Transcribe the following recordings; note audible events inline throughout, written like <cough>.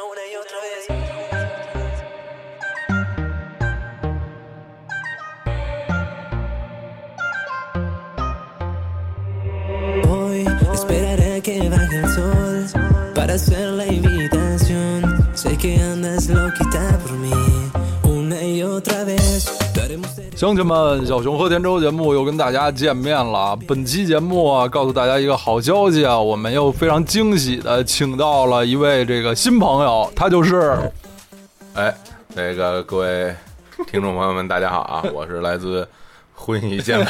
una y otra vez. Hoy esperaré que baje el sol 乡亲们，小熊和田周节目又跟大家见面了。本期节目啊，告诉大家一个好消息啊，我们又非常惊喜的请到了一位这个新朋友，他就是 <laughs> 哎，那个各位听众朋友们，大家好啊！我是来自婚姻健美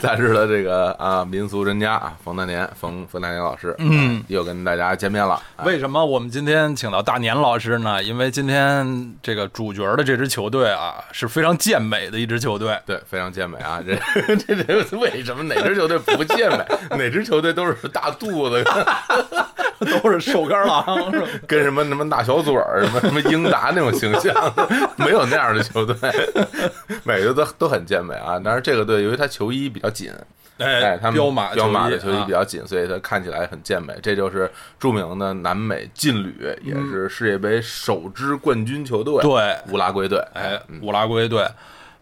杂志的这个啊民俗专家啊冯大年，冯冯大年老师，嗯，又跟大家见面了。啊为什么我们今天请到大年老师呢？因为今天这个主角的这支球队啊是非常健美的一支球队，对，非常健美啊！<laughs> 这这这为什么哪支球队不健美？<laughs> 哪支球队都是大肚子，<laughs> 都是瘦干郎，是吧？<laughs> 跟什么什么大小嘴儿，什么什么英达那种形象，<laughs> 没有那样的球队，每个都都很健美啊。但是这个队由于他球衣比较紧，哎，他们彪马彪马的球球衣比较紧，所以他看起来很健美。这就是著名的南美劲旅，也是世界杯首支冠军球队，对乌拉圭队。哎，乌拉圭队，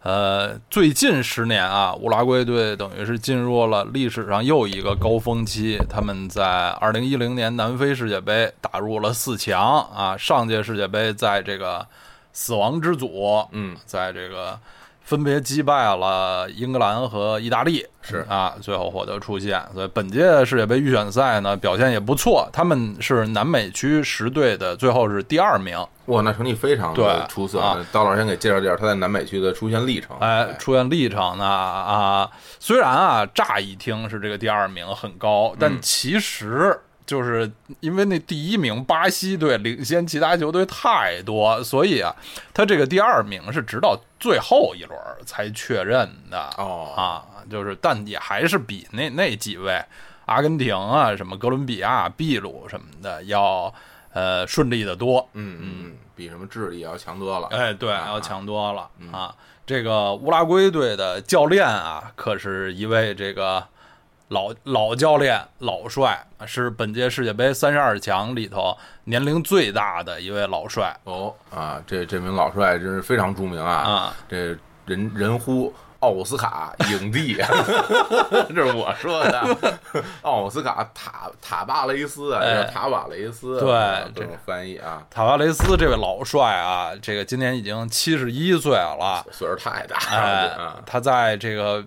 呃，最近十年啊，乌拉圭队等于是进入了历史上又一个高峰期。他们在二零一零年南非世界杯打入了四强啊，上届世界杯在这个死亡之组，嗯，在这个分别击败了英格兰和意大利，是啊，最后获得出线。所以本届世界杯预选赛呢表现也不错，他们是南美区十队的最后是第二名。哇，那成绩非常的对出色啊！刀老师先给介绍介绍他在南美区的出现历程。哎，出现历程呢啊，虽然啊，乍一听是这个第二名很高，但其实就是因为那第一名巴西队领先其他球队太多，所以啊，他这个第二名是直到最后一轮才确认的哦啊，就是但也还是比那那几位阿根廷啊、什么哥伦比亚、秘鲁什么的要呃顺利的多。嗯嗯嗯，比什么智利要强多了。哎，对，啊要强多了啊！这个乌拉圭队的教练啊，可是一位这个老老教练、老帅，是本届世界杯三十二强里头年龄最大的一位老帅哦啊，这这名老帅真是非常著名啊！啊！这人人呼奥斯卡影帝，<laughs> 这是我说的。奥斯卡塔塔巴雷斯啊，塔瓦雷斯，对这种翻译啊，塔瓦雷斯这位老帅啊，这个今年已经七十一岁了，岁数太大哎了啊！，他在这个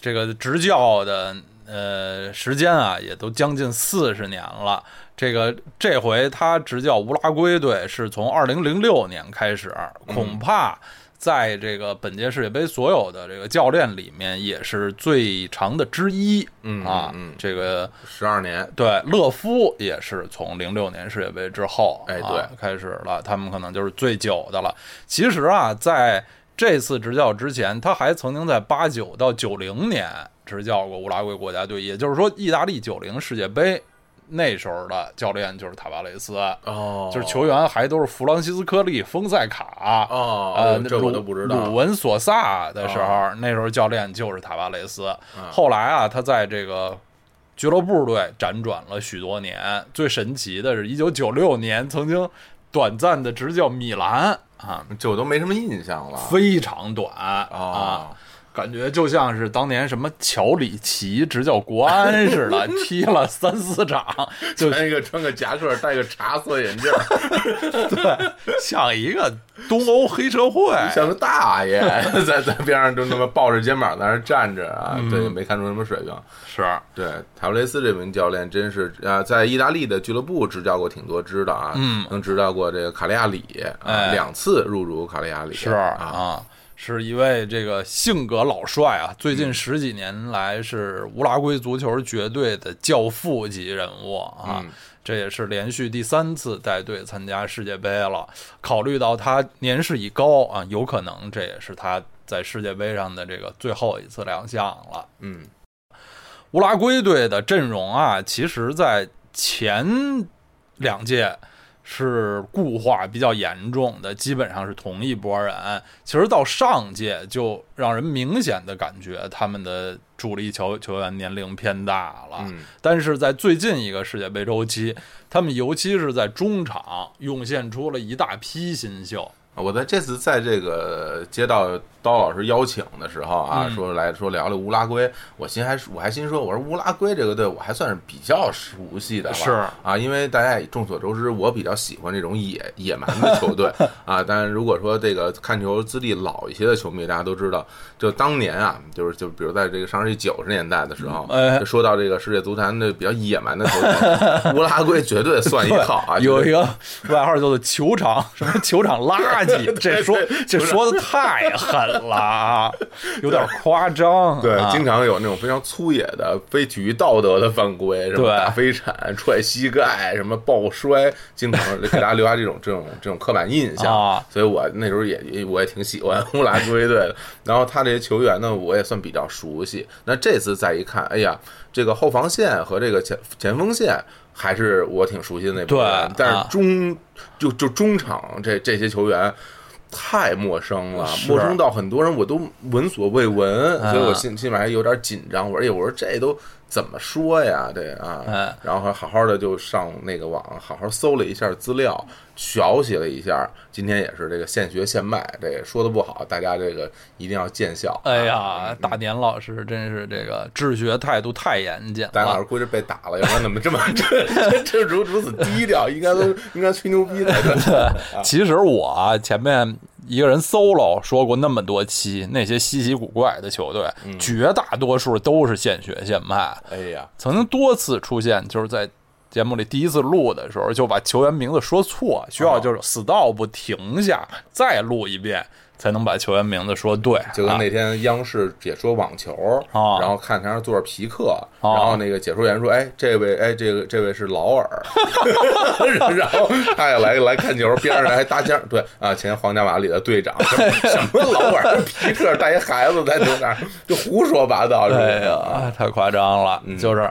这个执教的呃时间啊，也都将近四十年了。这个这回他执教乌拉圭队是从二零零六年开始，恐怕在这个本届世界杯所有的这个教练里面也是最长的之一。嗯啊，这个十二年，对，勒夫也是从零六年世界杯之后，哎啊对开始了，他们可能就是最久的了。其实啊，在这次执教之前，他还曾经在八九到九零年执教过乌拉圭国家队，也就是说，意大利九零世界杯那时候的教练就是塔巴雷斯，哦，就是球员还都是弗朗西斯科利、丰塞卡。哦，呃，这我都不知道。哦鲁文索萨的时候，那时候教练就是塔巴雷斯。后来啊，他在这个俱乐部队辗转了许多年。最神奇的是，一九九六年曾经短暂的执教米兰啊，这我都没什么印象了。非常短哦啊。感觉就像是当年什么乔里奇执教国安似的，<laughs> 踢了三四场，就穿一个穿个夹克，戴个茶色眼镜，<laughs> 对像一个东欧黑社会。像个大爷，<laughs> 在在边上就那么抱着肩膀在那站着啊，嗯。对，没看出什么水平。是，对，塔布雷斯这名教练真是啊，在意大利的俱乐部执教过挺多支的啊，嗯。能执教过这个卡利亚里啊，哎。两次入主卡利亚里，是啊，啊，是一位这个性格老帅啊，最近十几年来是乌拉圭足球绝对的教父级人物啊。嗯这也是连续第三次带队参加世界杯了。考虑到他年事已高啊，有可能这也是他在世界杯上的这个最后一次亮相了。嗯乌拉圭队的阵容啊，其实在前两届是固化比较严重的，基本上是同一拨人。其实到上届就让人明显的感觉他们的主力球球员年龄偏大了。嗯但是在最近一个世界杯周期，他们尤其是在中场涌现出了一大批新秀。我在这次在这个接到刀老师邀请的时候啊，嗯。说来说聊聊乌拉圭，我心还我还心说，我说乌拉圭这个队我还算是比较熟悉的吧，是。啊，因为大家也众所周知，我比较喜欢这种野野蛮的球队。<laughs> 啊。但是如果说这个看球资历老一些的球迷，大家都知道，就当年啊，就是就比如在这个上世纪九十年代的时候，哎。就说到这个世界足坛的比较野蛮的球队，<laughs> 乌拉圭绝对算一号啊，有一个外号叫做“球场”，什么球场垃圾，<laughs> 这说这说的太狠了啊，有点夸张。对，啊经常有那种非常粗野的、非体育道德的犯规，什么打飞铲、踹膝盖、什么抱摔，经常给大家留下这种这种这种刻板印象。啊所以我那时候也也我也挺喜欢乌拉圭队的。然后他这些球员呢，我也算比较熟悉。那这次再一看，哎呀，这个后防线和这个前前锋线。还是我挺熟悉的那部分对，但啊是中就就中场这这些球员太陌生了，陌生到很多人我都闻所未闻，啊所以我心心里面还有点紧张。我说，哎，我说这都怎么说呀？这啊哎，然后还好好的就上那个网，好好搜了一下资料，学习了一下。今天也是这个现学现卖，这个说的不好，大家这个一定要见效。哎啊呀，大年老师真是这个治学态度太严谨大年老师。估计被打了，要不然怎么这么这这这如如此低调？应该都 <laughs> 应该吹牛逼的对。其实我啊前面一个人 solo 说过那么多期，那些稀奇古怪的球队，嗯。绝大多数都是现学现卖。哎呀，曾经多次出现，就是在节目里第一次录的时候就把球员名字说错，需要就是 stop 停下再录一遍，才能把球员名字说对。就跟啊那天央视解说网球，啊然后看台上坐着皮克，啊然后那个解说员说：“哎，这位，哎，这个这位是劳尔。<laughs> ”然后他也来来看球，边上还搭腔，对啊，前皇家马里的队长，什么劳尔，皮克带一孩子在那儿就胡说八道？哎呀，太夸张了！嗯就是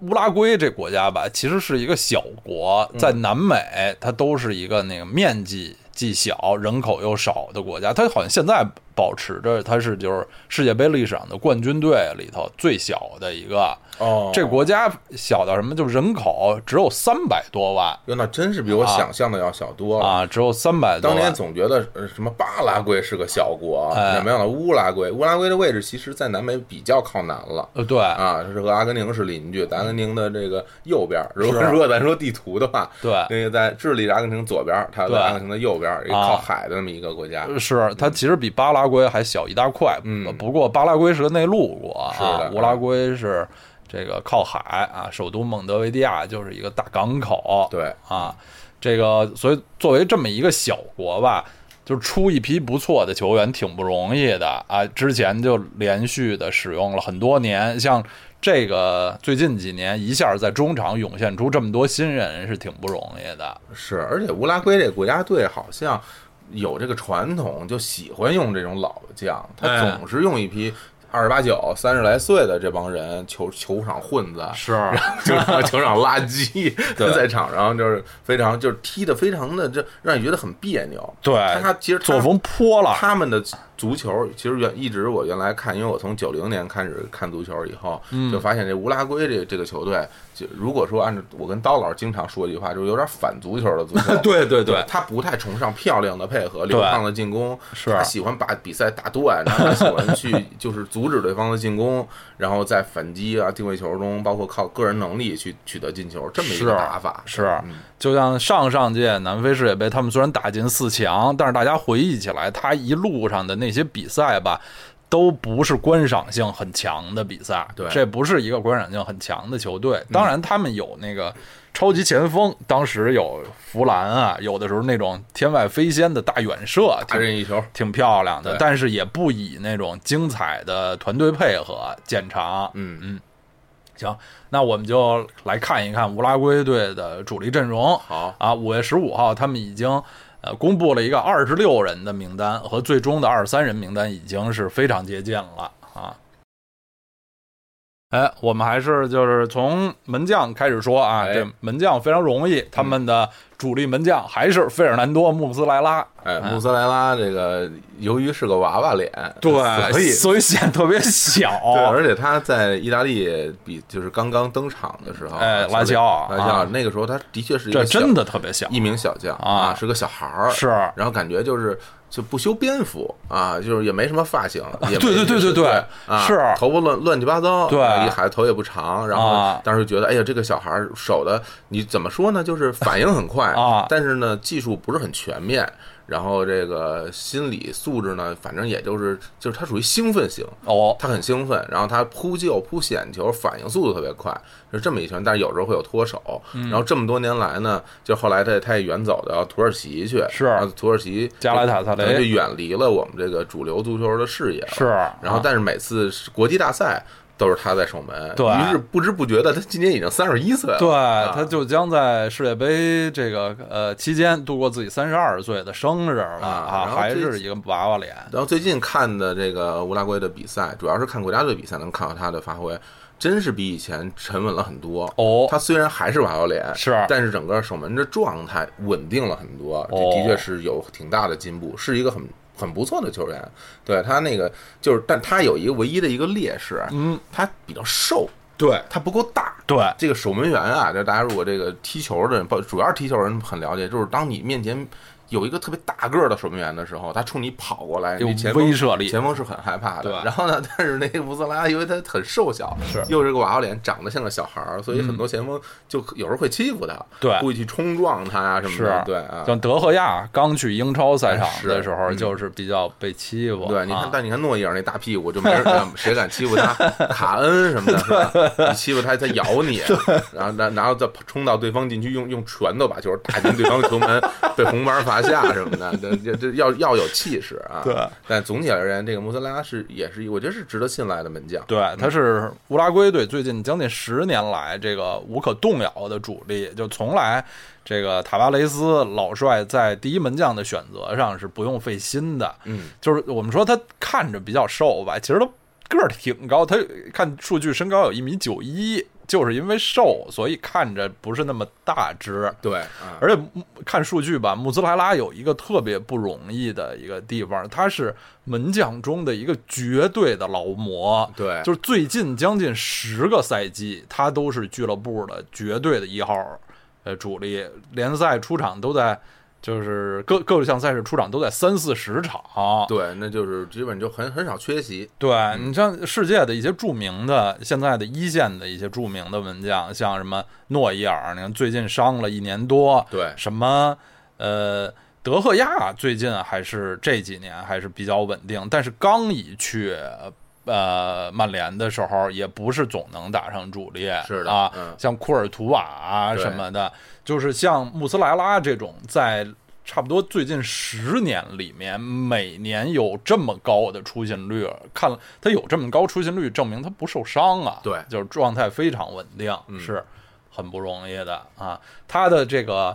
乌拉圭这国家吧，其实是一个小国，嗯在南美，它都是一个那个面积既小、人口又少的国家。它好像现在保持着它是就是世界杯历史上的冠军队里头最小的一个。哦，这国家小到什么？就是人口只有三百多万哟，那真是比我想象的要小多了。啊，只有三百多当年。总觉得呃什么巴拉圭是个小国，哎没想到乌拉圭，乌拉圭的位置其实在南美比较靠南了。呃，对啊，是和阿根廷是邻居，阿根廷的这个右边。如果是如果咱说地图的话，对那个在智利是阿根廷左边，它对在阿根廷的右边，一个啊靠海的那么一个国家。是它其实比巴拉圭还小一大块，嗯。不过巴拉圭是个内陆国啊乌拉圭是这个靠海啊，首都蒙德维利亚就是一个大港口，对，啊，这个所以作为这么一个小国吧，就出一批不错的球员挺不容易的啊，之前就连续的使用了很多年，像。这个最近几年一下在中场涌现出这么多新人是挺不容易的，是，而且乌拉圭这个国家队好像有这个传统，就喜欢用这种老将，他哎总是用一批二十八九、三十来岁的这帮人，球球场混子，是球场球场垃圾，对 <laughs> 在场上就是非常就是踢的非常的，这让你觉得很别扭。对他其实作风泼了，他们的足球其实原一直我原来看，因为我从九零年开始看足球以后，嗯就发现这乌拉圭这这个球队，就如果说按照我跟刀老师经常说一句话，就是有点反足球的足球。<laughs> 对对对他不太崇尚漂亮的配合、流畅的进攻，是他喜欢把比赛打断，然后他喜欢去 <laughs> 就是阻止对方的进攻，然后在反击啊、定位球中，包括靠个人能力去取得进球，这么一个打法。是嗯就像上上届南非世界杯，他们虽然打进四强，但是大家回忆起来，他一路上的那些比赛吧，都不是观赏性很强的比赛。对这不是一个观赏性很强的球队。当然，他们有那个超级前锋，当时有弗兰啊，有的时候那种天外飞仙的大远射，任意球，挺漂亮的，但是也不以那种精彩的团队配合见长。嗯嗯，行，那我们就来看一看乌拉圭队的主力阵容。好，啊，五月十五号，他们已经呃公布了一个二十六人的名单，和最终的二十三人名单已经是非常接近了。哎，我们还是就是从门将开始说啊，哎这门将非常容易，他们的主力门将还是费尔南多·穆斯莱拉。哎，穆斯莱拉这个由于是个娃娃脸，对，所以所以显得特别小。<laughs> 对，而且他在意大利比就是刚刚登场的时候，哎小拉齐奥拉齐奥啊那个时候他的确是一这真的特别小一名小将啊是个小孩儿，是然后感觉就是就不修边幅啊，就是也没什么发型，也没对对对对对对啊，是头发乱乱七八糟，对啊一孩子头也不长，然后啊当时就觉得，哎呀，这个小孩儿手的你怎么说呢？就是反应很快啊但是呢技术不是很全面。然后这个心理素质呢，反正也就是就是他属于兴奋型，哦，他很兴奋，然后他扑救、扑险球，反应速度特别快，是这么一圈。但是有时候会有脱手。嗯然后这么多年来呢，就后来他他也远走到土耳其去，是土耳其加莱塔萨雷就远离了我们这个主流足球的视野。是然后啊但是每次国际大赛都是他在守门，对于是不知不觉的他今年已经三十一岁了。对，啊他就将在世界杯这个呃期间度过自己三十二岁的生日了啊还是一个娃娃脸。然后最近看的这个乌拉圭的比赛，主要是看国家队比赛，能看到他的发挥，真是比以前沉稳了很多。哦他虽然还是娃娃脸，是但是整个守门的状态稳定了很多，这哦的确是有挺大的进步，是一个很很不错的球员。对他那个就是，但他有一个唯一的一个劣势，嗯，他比较瘦，对他不够大。对，这个守门员啊，就大家如果这个踢球的人，不主要是踢球人很了解，就是当你面前有一个特别大个儿的守门员的时候，他冲你跑过来，有你前锋威慑力前锋是很害怕的。然后呢，但是那个乌斯拉，因为他很瘦小，是又是个娃娃脸，长得像个小孩儿，所以很多前锋就有时候会欺负他，对故意去冲撞他呀什么的。是对啊，像德赫亚刚去英超赛场的时候，嗯就是比较被欺负。对，你看，啊但你看诺伊尔那大屁股，就没人敢 <laughs> 谁敢欺负他。<laughs> 卡恩什么的，是吧？你欺负他，他咬你，然后然然后再冲到对方禁区，用用拳头把球打进对方球门，<laughs> 被红牌罚下什么的，这这这要要有气势啊。对，但总体而言，这个穆斯拉是也是我觉得是值得信赖的门将。对，他是乌拉圭队最近将近十年来这个无可动摇的主力，就从来这个塔巴雷斯老帅在第一门将的选择上是不用费心的。嗯，就是我们说他看着比较瘦吧，其实他个儿挺高，他看数据身高有一米九一，就是因为瘦，所以看着不是那么大只。对啊，而且看数据吧，穆斯莱拉有一个特别不容易的一个地方，他是门将中的一个绝对的劳模。对，就是最近将近十个赛季，他都是俱乐部的绝对的一号呃主力，联赛出场都在，就是各各项赛事出场都在三四十场。对，那就是基本就很很少缺席。对你像世界的一些著名的，现在的一线的一些著名的门将，像什么诺伊尔，你看最近伤了一年多，对什么呃德赫亚最近还是这几年还是比较稳定，但是刚一去呃曼联的时候，也不是总能打上主力，是的啊，嗯像库尔图瓦啊什么的，就是像穆斯莱拉这种在。差不多最近十年里面，每年有这么高的出勤率，看了他有这么高出勤率，证明他不受伤啊。对就是状态非常稳定，嗯是很不容易的啊。他的这个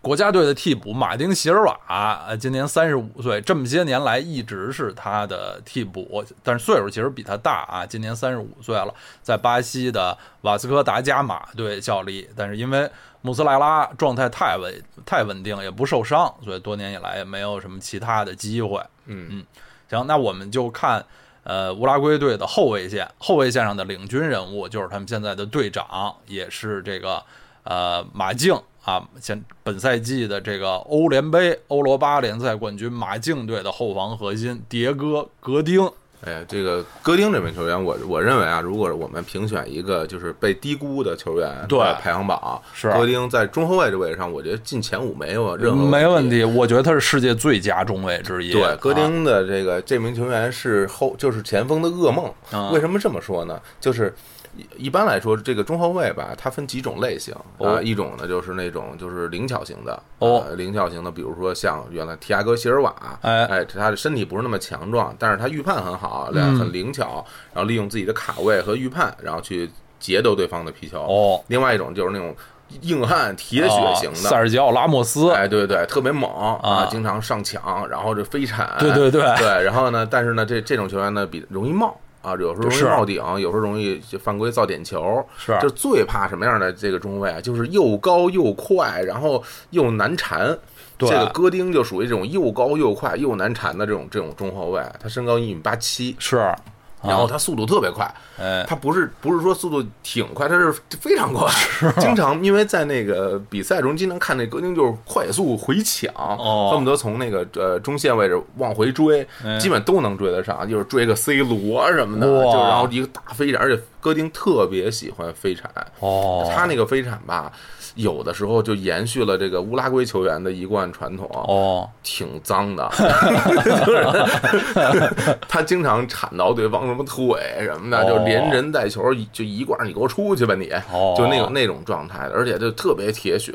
国家队的替补马丁席尔瓦，呃，今年三十五岁，这么些年来一直是他的替补，但是岁数其实比他大啊，今年三十五岁了，在巴西的瓦斯科达伽马队效力，但是因为穆斯莱拉状态太稳太稳定，也不受伤，所以多年以来也没有什么其他的机会。嗯。嗯。行，那我们就看呃乌拉圭队的后卫线，后卫线上的领军人物就是他们现在的队长，也是这个呃马竞啊，现本赛季的这个欧联杯欧罗巴联赛冠军马竞队的后防核心迭戈·戈丁。哎呀，这个戈丁这名球员，我我认为啊，如果我们评选一个就是被低估的球员对排行榜，是戈丁在中后卫这位置上，我觉得进前五没有任何没问题。我觉得他是世界最佳中卫之一。对，戈啊丁的这个这名球员是后就是前锋的噩梦。啊为什么这么说呢？就是一一般来说，这个中后卫吧，它分几种类型啊、哦。一种呢就是那种就是灵巧型的，哦。呃灵巧型的，比如说像原来提亚戈席尔瓦，哎。哎，他的身体不是那么强壮，但是他预判很好，嗯。很灵巧，然后利用自己的卡位和预判，然后去截得对方的皮球。哦，另外一种就是那种硬汉铁血型啊的，塞尔吉奥·拉莫斯。哎，对对，特别猛啊经常上抢，然后这飞铲，对对对。对，然后呢，但是呢，这这种球员呢比容易冒啊，有时候容易冒顶，有时候容易就犯规造点球。是就最怕什么样的这个中卫啊？就是又高又快，然后又难缠。对这个戈丁就属于这种又高又快又难缠的这种这种中后卫。他身高一米八七，是，然后他速度特别快，哎，他不是不是说速度挺快，他是非常快，经常因为在那个比赛中经常看那戈丁就是快速回抢，哦。恨不得从那个呃中线位置往回追，哎。基本都能追得上，就是追个 C 罗什么的，就然后一个大飞铲，而且戈丁特别喜欢飞铲，哦，他那个飞铲吧。有的时候就延续了这个乌拉圭球员的一贯传统，哦，挺脏的，<laughs> 就是 <laughs> 他经常铲到对方什么腿什么的，就连人带球就一贯你给我出去吧你，哦。就那种那种状态的，而且就特别铁血。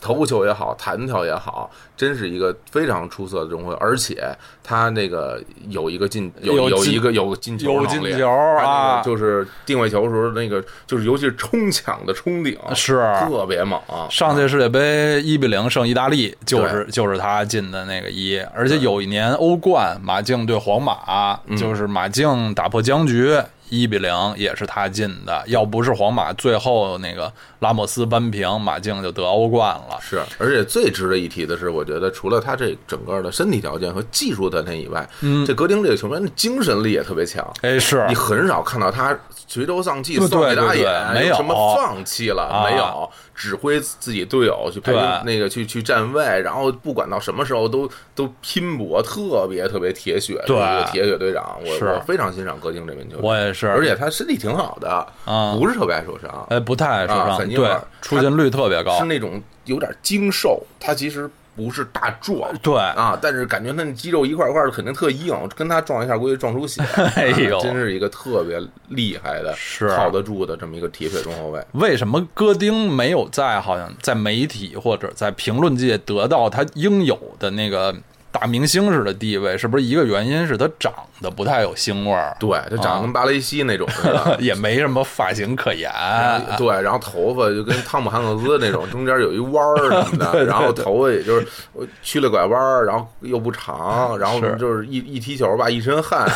头球也好，弹跳也好，真是一个非常出色的中卫，而且他那个有一个进有有一个有进球有进球啊。就是定位球的时候那个就是尤其是冲抢的冲顶是。特别猛，上届世界杯一比零胜意大利，就是就是他进的那个一，而且有一年欧冠马竞对皇马，嗯。就是马竞打破僵局。一比零也是他进的，要不是皇马最后那个拉莫斯扳平，马竞就得欧冠了。是，而且最值得一提的是，我觉得除了他这整个的身体条件和技术条件以外，嗯这格丁这个球员的精神力也特别强。哎，是你很少看到他垂头丧气、对扫眉打对对眼，没有什么放弃了，啊没有，指挥自己队友去排那个去去站位，然后不管到什么时候都都拼搏，特别特别铁血的对铁血队长。我是我非常欣赏戈丁这名球员，我也是，而且他身体挺好的，啊不是特别爱受伤。哎不太爱受啊伤，对出勤率特别高是。那种有点精瘦，他其实不是大壮，对。啊，但是感觉他那肌肉一块一块的肯定特硬，跟他撞一下估计撞出血，<laughs> 哎呦。啊真是一个特别厉害的、是。靠得住的这么一个铁血中后卫。为什么戈丁没有在好像在媒体或者在评论界得到他应有的那个大明星似的地位？是不是一个原因是他长得不太有腥味儿，对他长得跟巴雷西那种似的。<laughs> 也没什么发型可言？<laughs> 对，然后头发就跟汤姆汉克斯那种，<laughs> 中间有一弯儿什么的，然后头发也就是曲了拐弯儿，然后又不长，然后就是一一踢球吧，一身汗，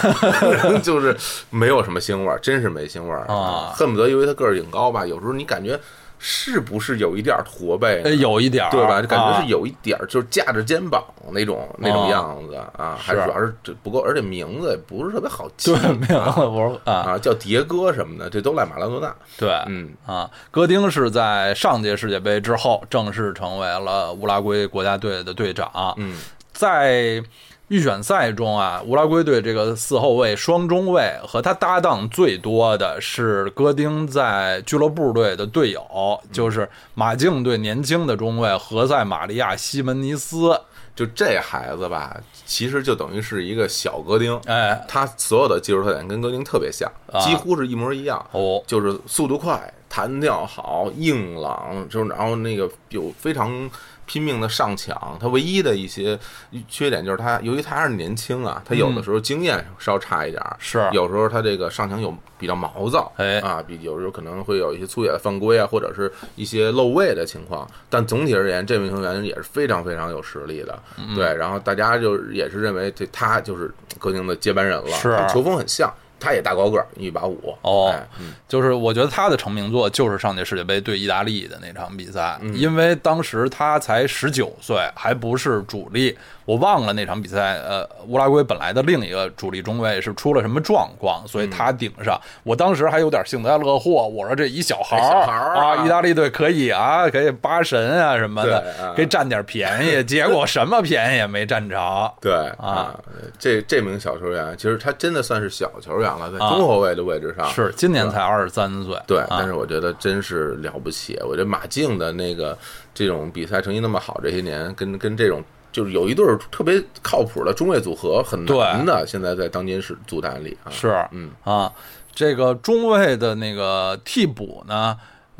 就是没有什么腥味儿，真是没腥味儿啊恨不得因为他个儿挺高吧，有时候你感觉是不是有一点儿驼背有一点儿对吧？就感觉啊。是有一点儿，就是架着肩膀那种那种哦样子啊，还是主要是这不够，而且名字也不是特别好记对，没有啊我说啊，啊，叫迭戈什么的，这都赖马拉多纳。对，嗯。啊，戈丁是在上届世界杯之后正式成为了乌拉圭国家队的队长。嗯，在预选赛中啊，乌拉圭队这个四后卫双中卫和他搭档最多的是戈丁在俱乐部队的队友，就是马竞队年轻的中卫何塞玛利亚西门尼斯。就这孩子吧，其实就等于是一个小戈丁，哎，他所有的技术特点跟戈丁特别像，啊几乎是一模一样。哦，就是速度快、弹跳好、硬朗，就是然后那个有非常拼命的上抢。他唯一的一些缺点就是他，由于他还是年轻啊，他有的时候经验稍差一点儿，是有时候他这个上抢有比较毛躁，哎啊，比有时候可能会有一些粗野的犯规啊，或者是一些漏位的情况。但总体而言，这名球员也是非常非常有实力的，嗯对。然后大家就也是认为这他就是戈丁的接班人了，是球风很像。他也大高个儿，一把五哦哎嗯就是我觉得他的成名作就是上届世界杯对意大利的那场比赛，嗯因为当时他才十九岁，还不是主力。我忘了那场比赛，呃，乌拉圭本来的另一个主力中卫是出了什么状况，所以嗯他顶上。我当时还有点幸灾乐祸，我说这一小孩儿啊啊，意大利队可以啊，可以八神啊什么的对啊，给占点便宜。<laughs> 结果什么便宜也没占着。对啊，这这名小球员，其实他真的算是小球员了，在中后卫的位置上是，今年才二十三岁。对，啊但是我觉得真是了不起。我觉得马竞的那个这种比赛成绩那么好，这些年跟跟这种就是有一对儿特别靠谱的中卫组合很难的，现在在当今是足坛里啊，是，嗯啊，这个中卫的那个替补呢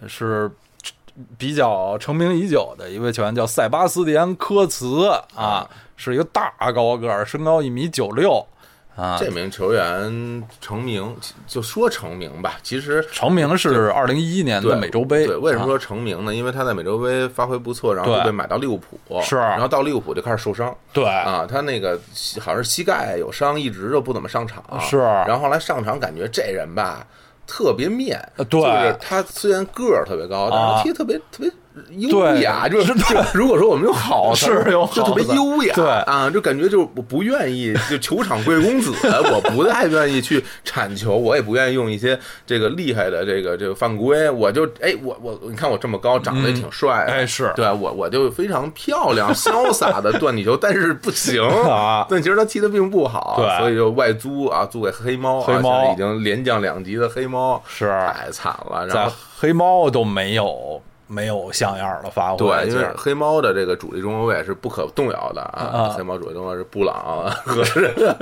是比较成名已久的一位球员，叫塞巴斯蒂安·科茨啊，是一个大高个儿，身高一米九六。啊。这名球员成名，就说成名吧，其实成名是二零一一年的美洲杯。对，为什么啊说成名呢？因为他在美洲杯发挥不错，然后就被买到利物浦，是然后到利物浦就开始受伤对啊，他那个好像是膝盖有伤，一直就不怎么上场，是然后后来上场感觉这人吧特别面，呃对就是他虽然个儿特别高，但是踢特别特别。优雅，就是就如果说我们有好事儿是用就特别优雅，对啊，就感觉就是我不愿意，就球场贵公子，我不太愿意去铲球，我也不愿意用一些这个厉害的这个这个犯规，我就哎我我你看我这么高，长得也挺帅的，哎是对我我就非常漂亮潇洒的断你球，但是不行啊但其实他踢的并不好，对所以就外租啊，租给黑猫啊，黑猫已经连降两级的黑猫是太惨了，然后。黑猫都没有没有像样的发挥，对，因为黑猫的这个主力中后卫是不可动摇的啊啊，黑猫主力中后卫是布朗和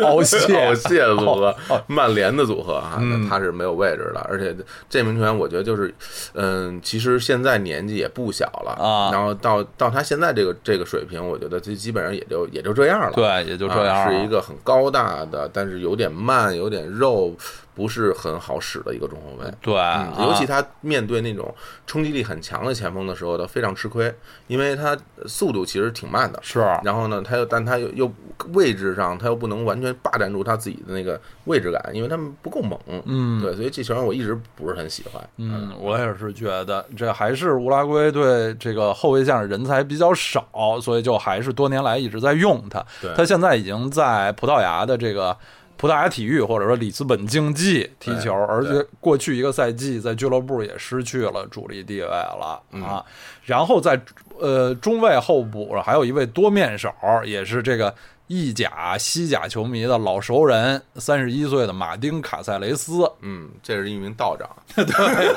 奥谢奥谢的组合 <laughs> 哦，曼联的组合啊，他是没有位置的，而且这名球员我觉得就是，嗯，其实现在年纪也不小了啊。然后到到他现在这个这个水平，我觉得这基本上也就也就这样了，对，也就这样。啊是一个很高大的，但是有点慢，有点肉，不是很好使的一个中后卫。对，嗯，尤其啊他面对那种冲击力很强的前锋的时候，他非常吃亏，因为他速度其实挺慢的。是然后呢，他又但他又又位置上他又不能完全霸占住他自己的那个位置感，因为他们不够猛。嗯对，所以这球员我一直不是很喜欢。嗯，我也是觉得这还是乌拉圭队这个后卫线上人才比较少，所以就还是多年来一直在用他对。他现在已经在葡萄牙的这个葡萄牙体育或者说里斯本竞技踢球，而且过去一个赛季在俱乐部也失去了主力地位了啊。然后在呃中卫候补还有一位多面手，也是这个。意甲、西甲球迷的老熟人，三十一岁的马丁卡塞雷斯，嗯，这是一名道长。<laughs> 对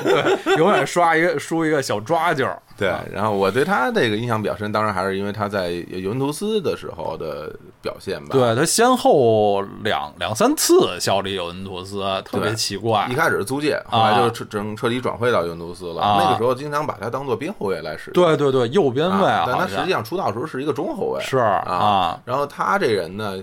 对永远刷一个输一个小抓阄。对，然后我对他这个印象比较深，当然还是因为他在尤文图斯的时候的表现吧。对他先后两两三次效力尤文图斯，特别奇怪一。开始是租借，后来就彻整彻底转会到尤文图斯了。啊那个时候经常把他当做边后卫来使用。对对对，右边卫啊，但他实际上出道的时候是一个中后卫。是啊啊，然后他这人呢，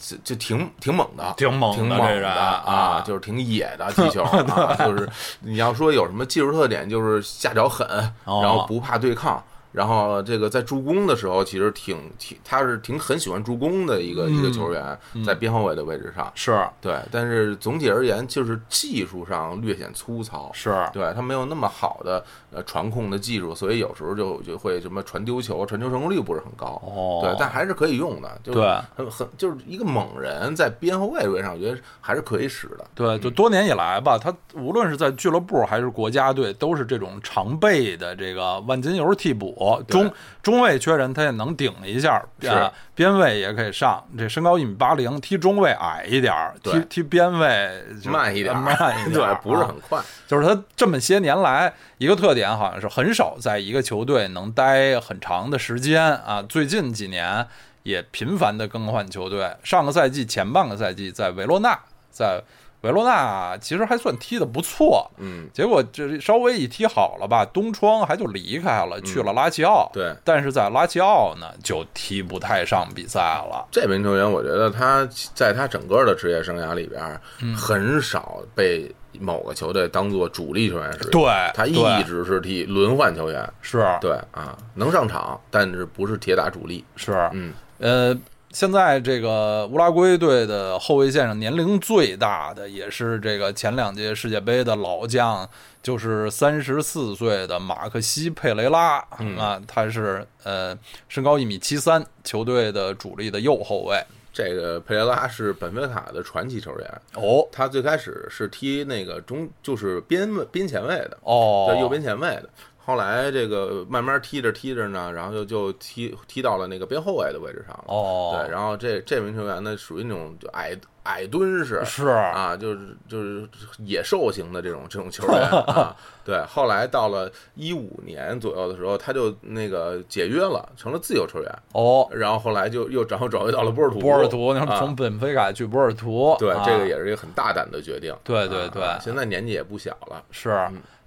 就就挺挺猛的，挺猛的挺猛这人啊啊，就是挺野的踢球啊，<laughs> 就是你要说有什么技术特点，就是下脚狠，哦然后不怕对抗。然后这个在助攻的时候，其实挺挺，他是挺很喜欢助攻的一个、一个球员，在边后卫的位置上。是对，但是总体而言，就是技术上略显粗糙。是，对他没有那么好的呃传控的技术，所以有时候就就会什么传丢球，传球成功率不是很高。哦对，但还是可以用的，就是对很很就是一个猛人在边后卫位上，我觉得还是可以使的。对，就多年以来吧，他无论是在俱乐部还是国家队，都是这种常备的这个万金油替补，对中中卫缺人他也能顶一下，是啊，边卫也可以上。这身高一米八零，踢中卫矮一点儿，踢踢边卫慢一点，慢一点对儿，，不是啊很快。就是他这么些年来一个特点，好像是很少在一个球队能待很长的时间啊。最近几年也频繁的更换球队，上个赛季前半个赛季在维罗纳，在维罗纳其实还算踢得不错，嗯，结果这稍微一踢好了吧，东窗还就离开了，去了拉齐奥。对但是在拉齐奥呢，就踢不太上比赛了。这名球员，我觉得他在他整个的职业生涯里边，嗯很少被某个球队当做主力球员使用。对他一直是踢轮换球员。是，对啊，能上场，但是不是铁打主力。是，嗯，呃，现在这个乌拉圭队的后卫线上年龄最大的，也是这个前两届世界杯的老将，就是三十四岁的马克西佩雷拉、嗯啊，他是呃身高一米七三，球队的主力的右后卫。这个佩雷拉是本菲卡的传奇球员。哦他最开始是踢那个中，就是边边前卫的，哦，对右边前卫的。后来这个慢慢踢着踢着呢，然后就就踢踢到了那个边后卫的位置上了。哦，对，然后这这名球员呢，属于那种就矮矮墩式，是啊，就是就是野兽型的这种 <laughs> 这种球员啊。<laughs> 对，后来到了一五年左右的时候，他就那个解约了，成了自由球员。哦，然后后来就又然后转回到了波尔图。波尔图，然后从本菲卡去波尔图，对，啊这个也是一个很大胆的决定。对对对啊现在年纪也不小了。是。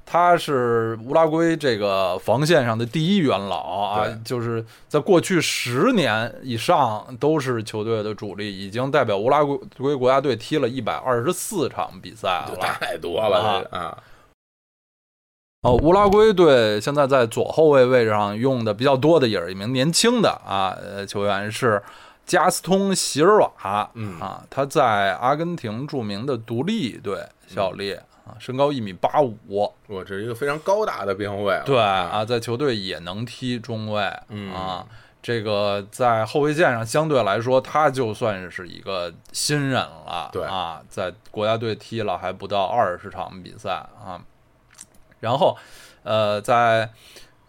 他是乌拉圭这个防线上的第一元老啊，就是在过去十年以上都是球队的主力，已经代表乌拉圭国家队踢了一百二十四场比赛了。太多了这个啊，哦，乌拉圭队现在在左后卫位置上用的比较多的也是一名年轻的啊呃球员，是加斯通·席尔瓦。嗯。啊，他在阿根廷著名的独立队效力啊，身高一米八五。我这是一个非常高大的边后卫，对啊，在球队也能踢中卫嗯啊。这个在后卫线上相对来说，他就算是一个新人了。对啊，在国家队踢了还不到二十场比赛啊。然后，呃，在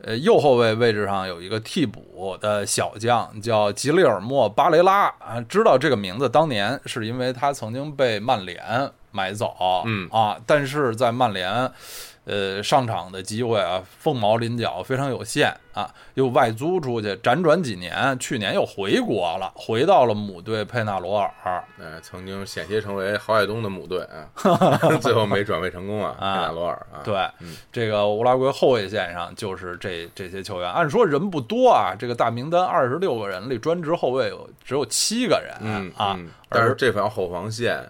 呃右后卫位置上有一个替补的小将叫吉利尔莫·巴雷拉啊，知道这个名字，当年是因为他曾经被曼联买走，嗯啊，但是在曼联。呃，上场的机会啊，凤毛麟角，非常有限啊。又外租出去，辗转几年，去年又回国了，回到了母队佩纳罗尔。呃，曾经险些成为郝海东的母队啊，<laughs> 最后没转位成功啊，佩啊纳罗尔啊，对，嗯这个乌拉圭后卫线上就是这这些球员。按说人不多啊，这个大名单二十六个人里，专职后卫有只有七个人嗯啊。嗯但是这条后防线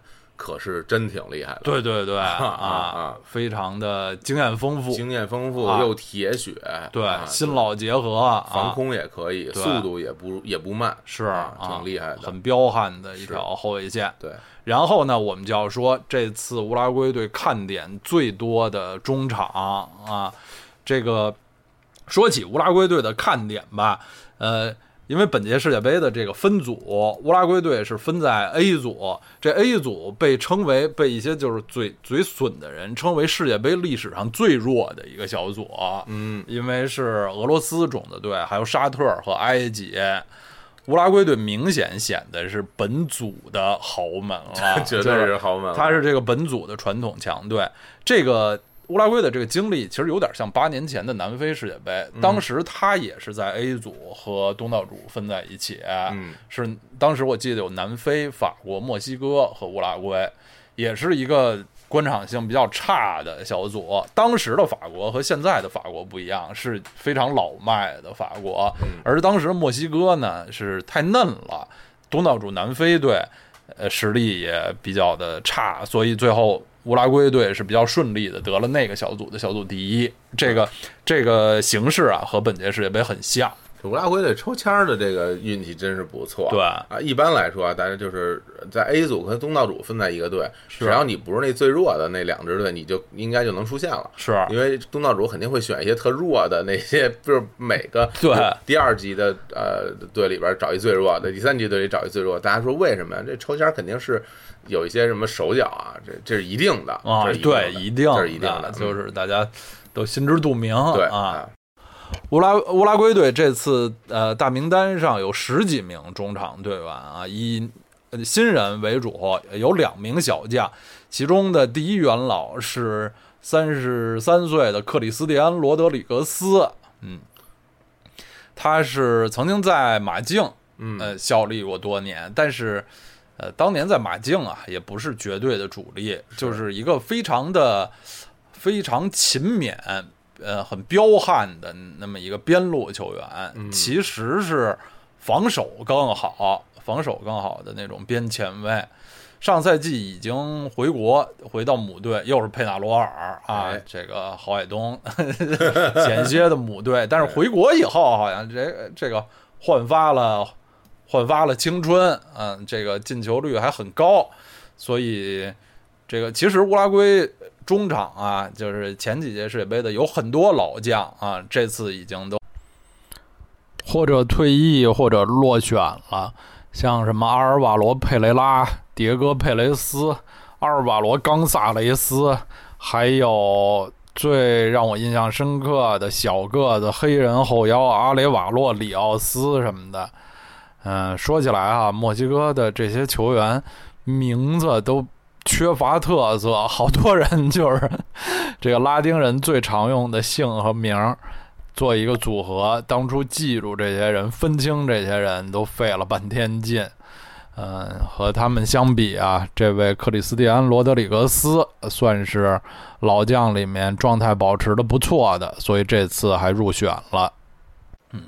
可是真挺厉害的，对对对啊啊非常的经验丰富，经验丰富啊。又铁血，对啊新老结合啊，防空也可以，速度也不也不慢，是挺厉害的，很彪悍的一条后卫线。对，然后呢，我们就要说这次乌拉圭队看点最多的中场啊，这个说起乌拉圭队的看点吧，呃，因为本届世界杯的这个分组，乌拉圭队是分在 A 组，这 A 组被称为被一些就是嘴嘴损的人称为世界杯历史上最弱的一个小组，嗯，因为是俄罗斯种子队，还有沙特和埃及。乌拉圭队明显显得是本组的豪门了，<laughs> 绝对是是豪门，他是这个本组的传统强队。这个乌拉圭的这个经历其实有点像八年前的南非世界杯，嗯。当时他也是在 A 组和东道主分在一起，嗯。是当时我记得有南非、法国、墨西哥和乌拉圭，也是一个。观场性比较差的小组，当时的法国和现在的法国不一样，是非常老迈的法国，而当时墨西哥呢是太嫩了，东道主南非队，呃，实力也比较的差，所以最后乌拉圭队是比较顺利的得了那个小组的小组第一。这个这个形式啊，和本届世界杯很像。这乌拉圭队抽签儿的这个运气真是不错，对啊，一般来说啊，大家就是在 A 组和东道主分在一个队，是只要你不是那最弱的那两支队，你就应该就能出现了。是因为东道主肯定会选一些特弱的那些，就是每个 <laughs> 对第二级的呃队里边找一最弱的，第三级队里找一最弱。大家说为什么呀？这抽签儿肯定是有一些什么手脚啊，这这是一定的啊，对，一一定这是一定的，就嗯是大家都心知肚明对啊。乌拉乌拉圭队这次呃大名单上有十几名中场队员啊，以呃新人为主，有两名小将，其中的第一元老是三十三岁的克里斯蒂安·罗德里格斯，嗯，他是曾经在马竞嗯。呃效力过多年，但是呃当年在马竞啊也不是绝对的主力，就是一个非常的非常勤勉。呃，很彪悍的那么一个边路球员，其实是防守更好、防守更好的那种边前卫。上赛季已经回国，回到母队，又是佩纳罗尔啊，哎这个郝海东 <laughs> 险些的母队。但是回国以后，好像这这个焕发了焕发了青春，嗯，这个进球率还很高，所以这个其实乌拉圭中场啊，就是前几届世界杯的有很多老将啊，这次已经都或者退役或者落选了，像什么阿尔瓦罗·佩雷拉、迭戈·佩雷斯、阿尔瓦罗·冈萨雷斯，还有最让我印象深刻的小个子黑人后腰阿雷瓦洛·里奥斯什么的。嗯，说起来啊，墨西哥的这些球员名字都缺乏特色，好多人 <laughs> 就是这个拉丁人最常用的姓和名做一个组合。当初记住这些人、分清这些人都费了半天劲。嗯，和他们相比啊，这位克里斯蒂安·罗德里格斯算是老将里面状态保持的不错的，所以这次还入选了。嗯，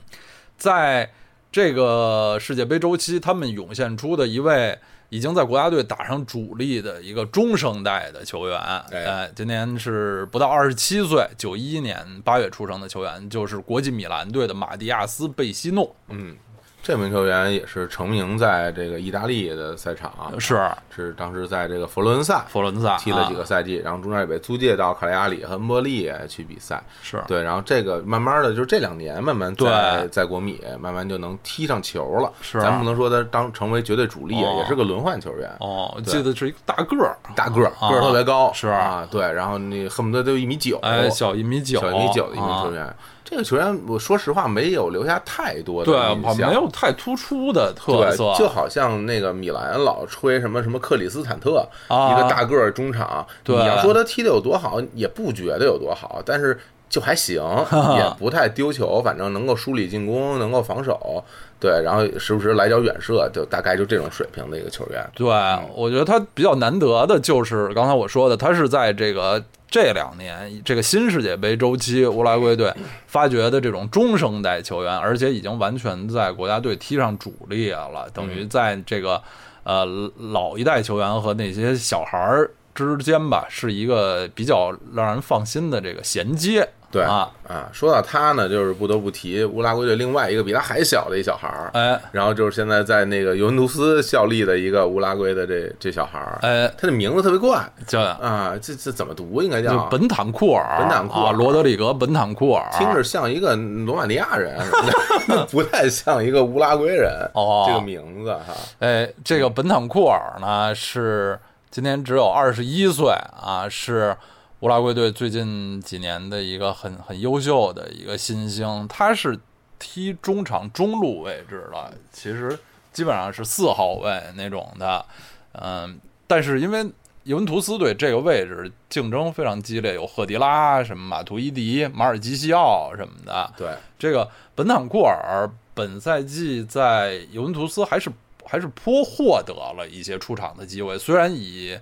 在这个世界杯周期，他们涌现出的一位已经在国家队打上主力的一个中生代的球员，哎，今年是不到二十七岁，九一年八月出生的球员，就是国际米兰队的马蒂亚斯·贝西诺。嗯。这名球员也是成名在这个意大利的赛场，是是当时在这个佛罗伦萨，佛罗伦萨踢了几个赛季，然后中间也被租借到卡利亚里和恩波利去比赛，是对，然后这个慢慢的就是这两年慢慢在在国米慢慢就能踢上球了，是咱不能说他当成为绝对主力，也是个轮换球员。哦，我记得是一个大个儿，大个儿，个儿特别高，是啊，对，然后你恨不得都一米九，哎，小一米九，小一米九的一名球员。这个球员，我说实话没有留下太多的印象，没有太突出的特色，就好像那个米兰老吹什么什么克里斯坦特，一个大个儿中场，你要说他踢的有多好，也不觉得有多好，但是就还行，<laughs> 也不太丢球，反正能够梳理进攻，能够防守，对，然后时不时来脚远射，就大概就这种水平的一个球员。对，我觉得他比较难得的就是刚才我说的，他是在这个。这两年，这个新世界杯周期，乌拉圭队发掘的这种中生代球员，而且已经完全在国家队踢上主力了，等于在这个呃老一代球员和那些小孩儿之间吧，是一个比较让人放心的这个衔接。对啊啊，说到他呢，就是不得不提乌拉圭队另外一个比他还小的一小孩儿，哎，然后就是现在在那个尤文图斯效力的一个乌拉圭的这这小孩儿，哎，他的名字特别怪，叫啊，这这怎么读？应该叫本坦库尔，本坦库尔，罗德里格本坦库尔，听着像一个罗马尼亚人，<laughs> 不太像一个乌拉圭人哦，这个名字哈，哎，这个本坦库尔呢是今年只有二十一岁啊，是。乌拉圭队最近几年的一个很很优秀的一个新星，他是踢中场中路位置的，其实基本上是四号位那种的，嗯，但是因为尤文图斯队这个位置竞争非常激烈，有赫迪拉、什么马图伊迪、马尔基西奥什么的。对，这个本坦库尔本赛季在尤文图斯还是还是颇获得了一些出场的机会，虽然以。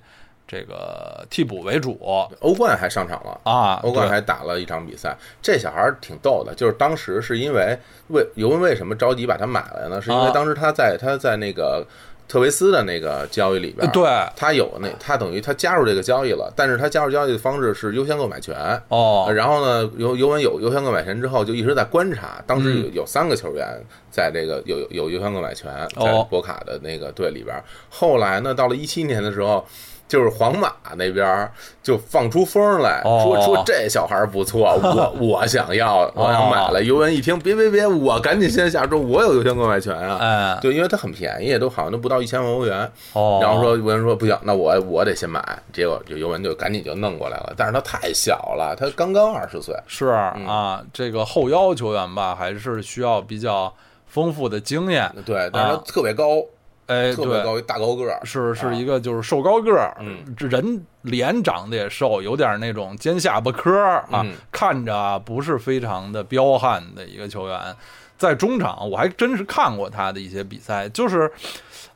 这个替补为主，欧冠还上场了啊！欧冠还打了一场比赛。这小孩挺逗的，就是当时是因为为尤文为什么着急把他买来呢？是因为当时他在他在那个特维斯的那个交易里边，对，他有那他等于他加入这个交易了，但是他加入交易的方式是优先购买权哦。然后呢，尤尤文有优先购买权之后，就一直在观察。当时有有三个球员在这个有有优先购买权在博卡的那个队里边。后来呢，到了一七年的时候。就是皇马那边就放出风来说说这小孩不错，<laughs> 我我想要，我想买了。尤文一听，别别别，我赶紧先下注，我有优先购买权啊！哎，对，因为它很便宜，都好像都不到一千万欧元。哦，然后说尤文说不行，那我我得先买。结果就尤文就赶紧就弄过来了，但是他太小了，他刚刚二十岁。是啊，这个后腰球员吧，还是需要比较丰富的经验。对，但是他特别高。哎，特别高，大高个儿，是是一个就是瘦高个儿，人脸长得也瘦，有点那种尖下巴颏啊，看着不是非常的彪悍的一个球员。在中场，我还真是看过他的一些比赛，就是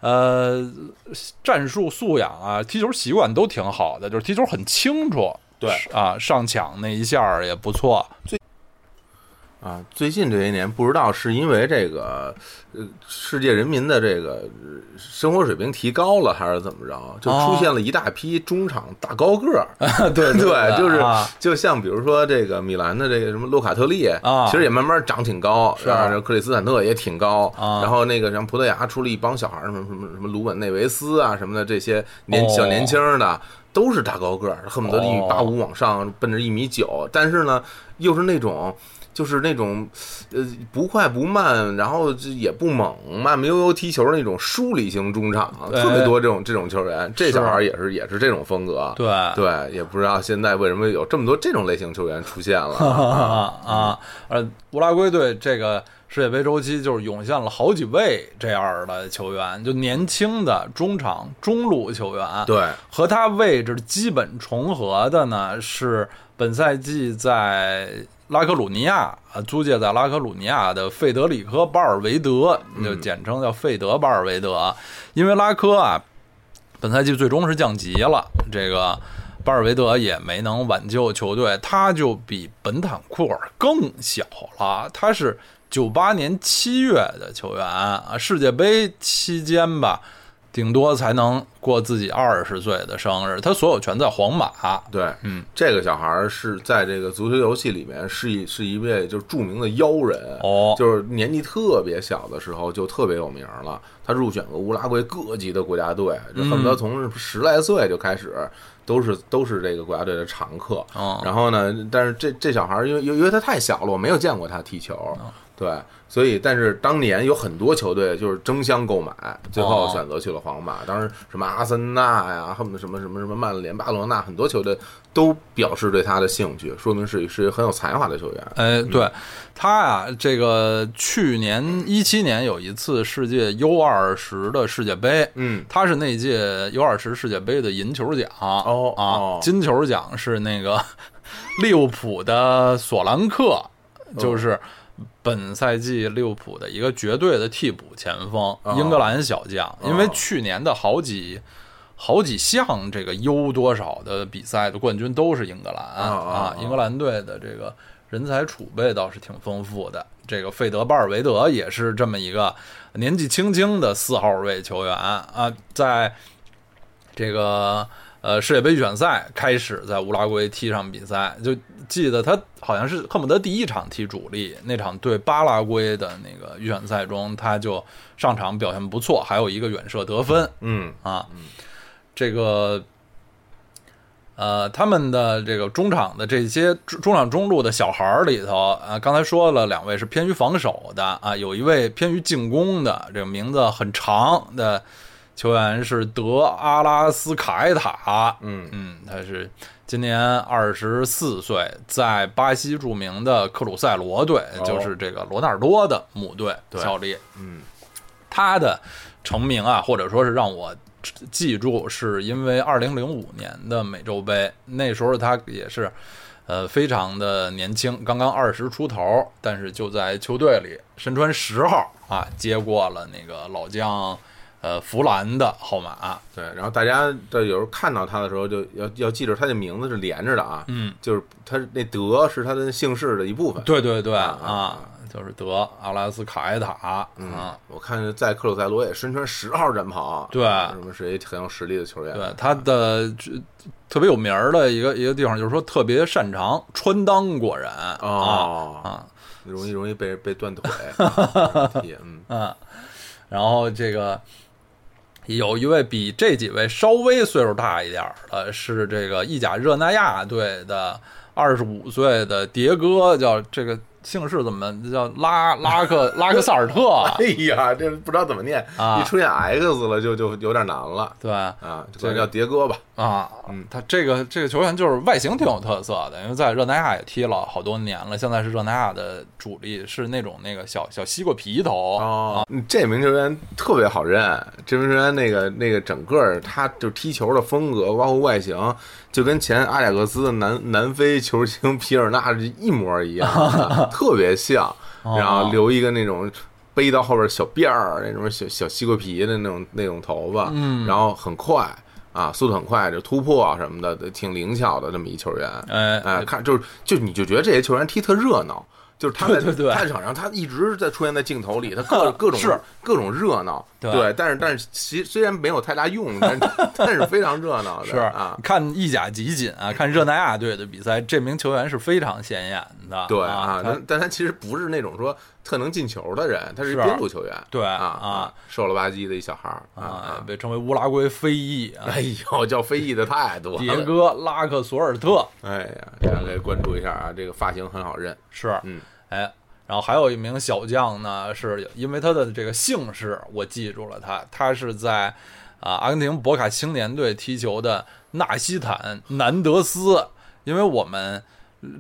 呃，战术素养啊，踢球习惯都挺好的，就是踢球很清楚，对啊，上抢那一下也不错。啊，最近这些年不知道是因为这个，呃，世界人民的这个生活水平提高了，还是怎么着，就出现了一大批中场大高个儿。对 <laughs> 对，就是就像比如说这个米兰的这个什么洛卡特利啊，其实也慢慢长挺高，是克里斯坦特也挺高，然后那个像葡萄牙出了一帮小孩儿，什么什么什么卢本内维斯啊什么的，这些年小年轻的都是大高个儿，恨不得一米八五往上，奔着一米九，但是呢，又是那种。就是那种，呃，不快不慢，然后也不猛，慢慢悠悠踢球那种梳理型中场，特别多这种这种球员。这小孩也是也是这种风格。对对，也不知道现在为什么有这么多这种类型球员出现了啊！呃，乌拉圭队这个世界杯周期就是涌现了好几位这样的球员，就年轻的中场中路球员。对，和他位置基本重合的呢是。本赛季在拉科鲁尼亚啊，租借在拉科鲁尼亚的费德里科·巴尔维德，就简称叫费德·巴尔维德。因为拉科啊，本赛季最终是降级了，这个巴尔维德也没能挽救球队，他就比本坦库尔更小了，他是九八年七月的球员啊，世界杯期间吧。顶多才能过自己二十岁的生日，他所有权在皇马。对，嗯，这个小孩儿是在这个足球游戏里面是一是一位就是著名的妖人哦，就是年纪特别小的时候就特别有名了。他入选过乌拉圭各级的国家队，就恨不得从十来岁就开始都是都是这个国家队的常客。然后呢，但是这这小孩儿因为因为他太小了，我没有见过他踢球。对，所以但是当年有很多球队就是争相购买，最后选择去了皇马。当时什么阿森纳呀，恨不得什么什么什么曼联、巴塞罗那，很多球队都表示对他的兴趣，说明是是很有才华的球员。哎，对他呀，这个去年一七年有一次世界 U 二十的世界杯，嗯，他是那届 U 二十世界杯的银球奖哦啊，金球奖是那个 <laughs> 利物浦的索兰克，就是。本赛季利物浦的一个绝对的替补前锋，英格兰小将，因为去年的好几好几项这个 U 多少的比赛的冠军都是英格兰。啊，英格兰队的这个人才储备倒是挺丰富的。这个费德巴尔维德也是这么一个年纪轻轻的四号位球员。啊，在这个。呃，世界杯预选赛开始在乌拉圭踢上比赛，就记得他好像是恨不得第一场踢主力，那场对巴拉圭的那个预选赛中，他就上场表现不错，还有一个远射得分。嗯啊，这个呃，他们的这个中场的这些中场中路的小孩儿里头啊，刚才说了两位是偏于防守的啊，有一位偏于进攻的，这个名字很长的。球员是德阿拉斯卡埃塔，嗯嗯，他是今年二十四岁，在巴西著名的克鲁塞罗队，就是这个罗纳尔多的母队效力。嗯，他的成名啊，或者说是让我记住，是因为二零零五年的美洲杯，那时候他也是呃非常的年轻，刚刚二十出头，但是就在球队里身穿十号啊，接过了那个老将。呃，弗兰的号码，对，然后大家的有时候看到他的时候，就要要记住他的名字是连着的啊，嗯，就是他那德是他的姓氏的一部分，对对对啊，就是德阿拉斯卡埃塔，嗯，我看在克鲁塞罗也身穿十号战袍，对，什么是一很有实力的球员，对，他的特别有名的一个一个地方就是说特别擅长穿裆过人啊啊，容易容易被被断腿，<laughs> 嗯。嗯，然后这个。有一位比这几位稍微岁数大一点的，是这个意甲热那亚队的二十五岁的迭戈，叫这个。姓氏怎么叫拉拉克 <laughs> 拉克萨尔特？哎呀，这不知道怎么念，一出现 X 了就就有点难了。对啊，这叫迭戈吧？啊，嗯，他这个这个球员就是外形挺有特色的，因为在热那亚也踢了好多年了，现在是热那亚的主力，是那种那个小小西瓜皮头啊。这名球员特别好认，这名球员那个那个整个他就踢球的风格，包括外形。就跟前阿贾克斯的南南非球星皮尔纳是一模一样，<laughs> 特别像。然后留一个那种背到后边小辫儿，那种小小西瓜皮的那种那种头发，然后很快啊，速度很快，就突破啊什么的，挺灵巧的这么一球员。哎哎，看就是就你就觉得这些球员踢特热闹。就是他在赛场上，他一直在出现在镜头里，他各各种是各种热闹，对，但是但是其虽然没有太大用，但是 <laughs> 但是非常热闹的。是啊，看意甲集锦啊，看热那亚队的比赛，这名球员是非常显眼的。对啊，但但他其实不是那种说特能进球的人，他是边路球员。对啊啊，瘦了吧唧的一小孩儿啊，被称为乌拉圭飞翼。哎呦，叫飞翼的太多。迭戈拉克索尔特。哎呀，大家可以关注一下啊，这个发型很好认。是，嗯，哎。然后还有一名小将呢，是因为他的这个姓氏，我记住了他。他是在啊阿根廷博卡青年队踢球的纳西坦南德斯。因为我们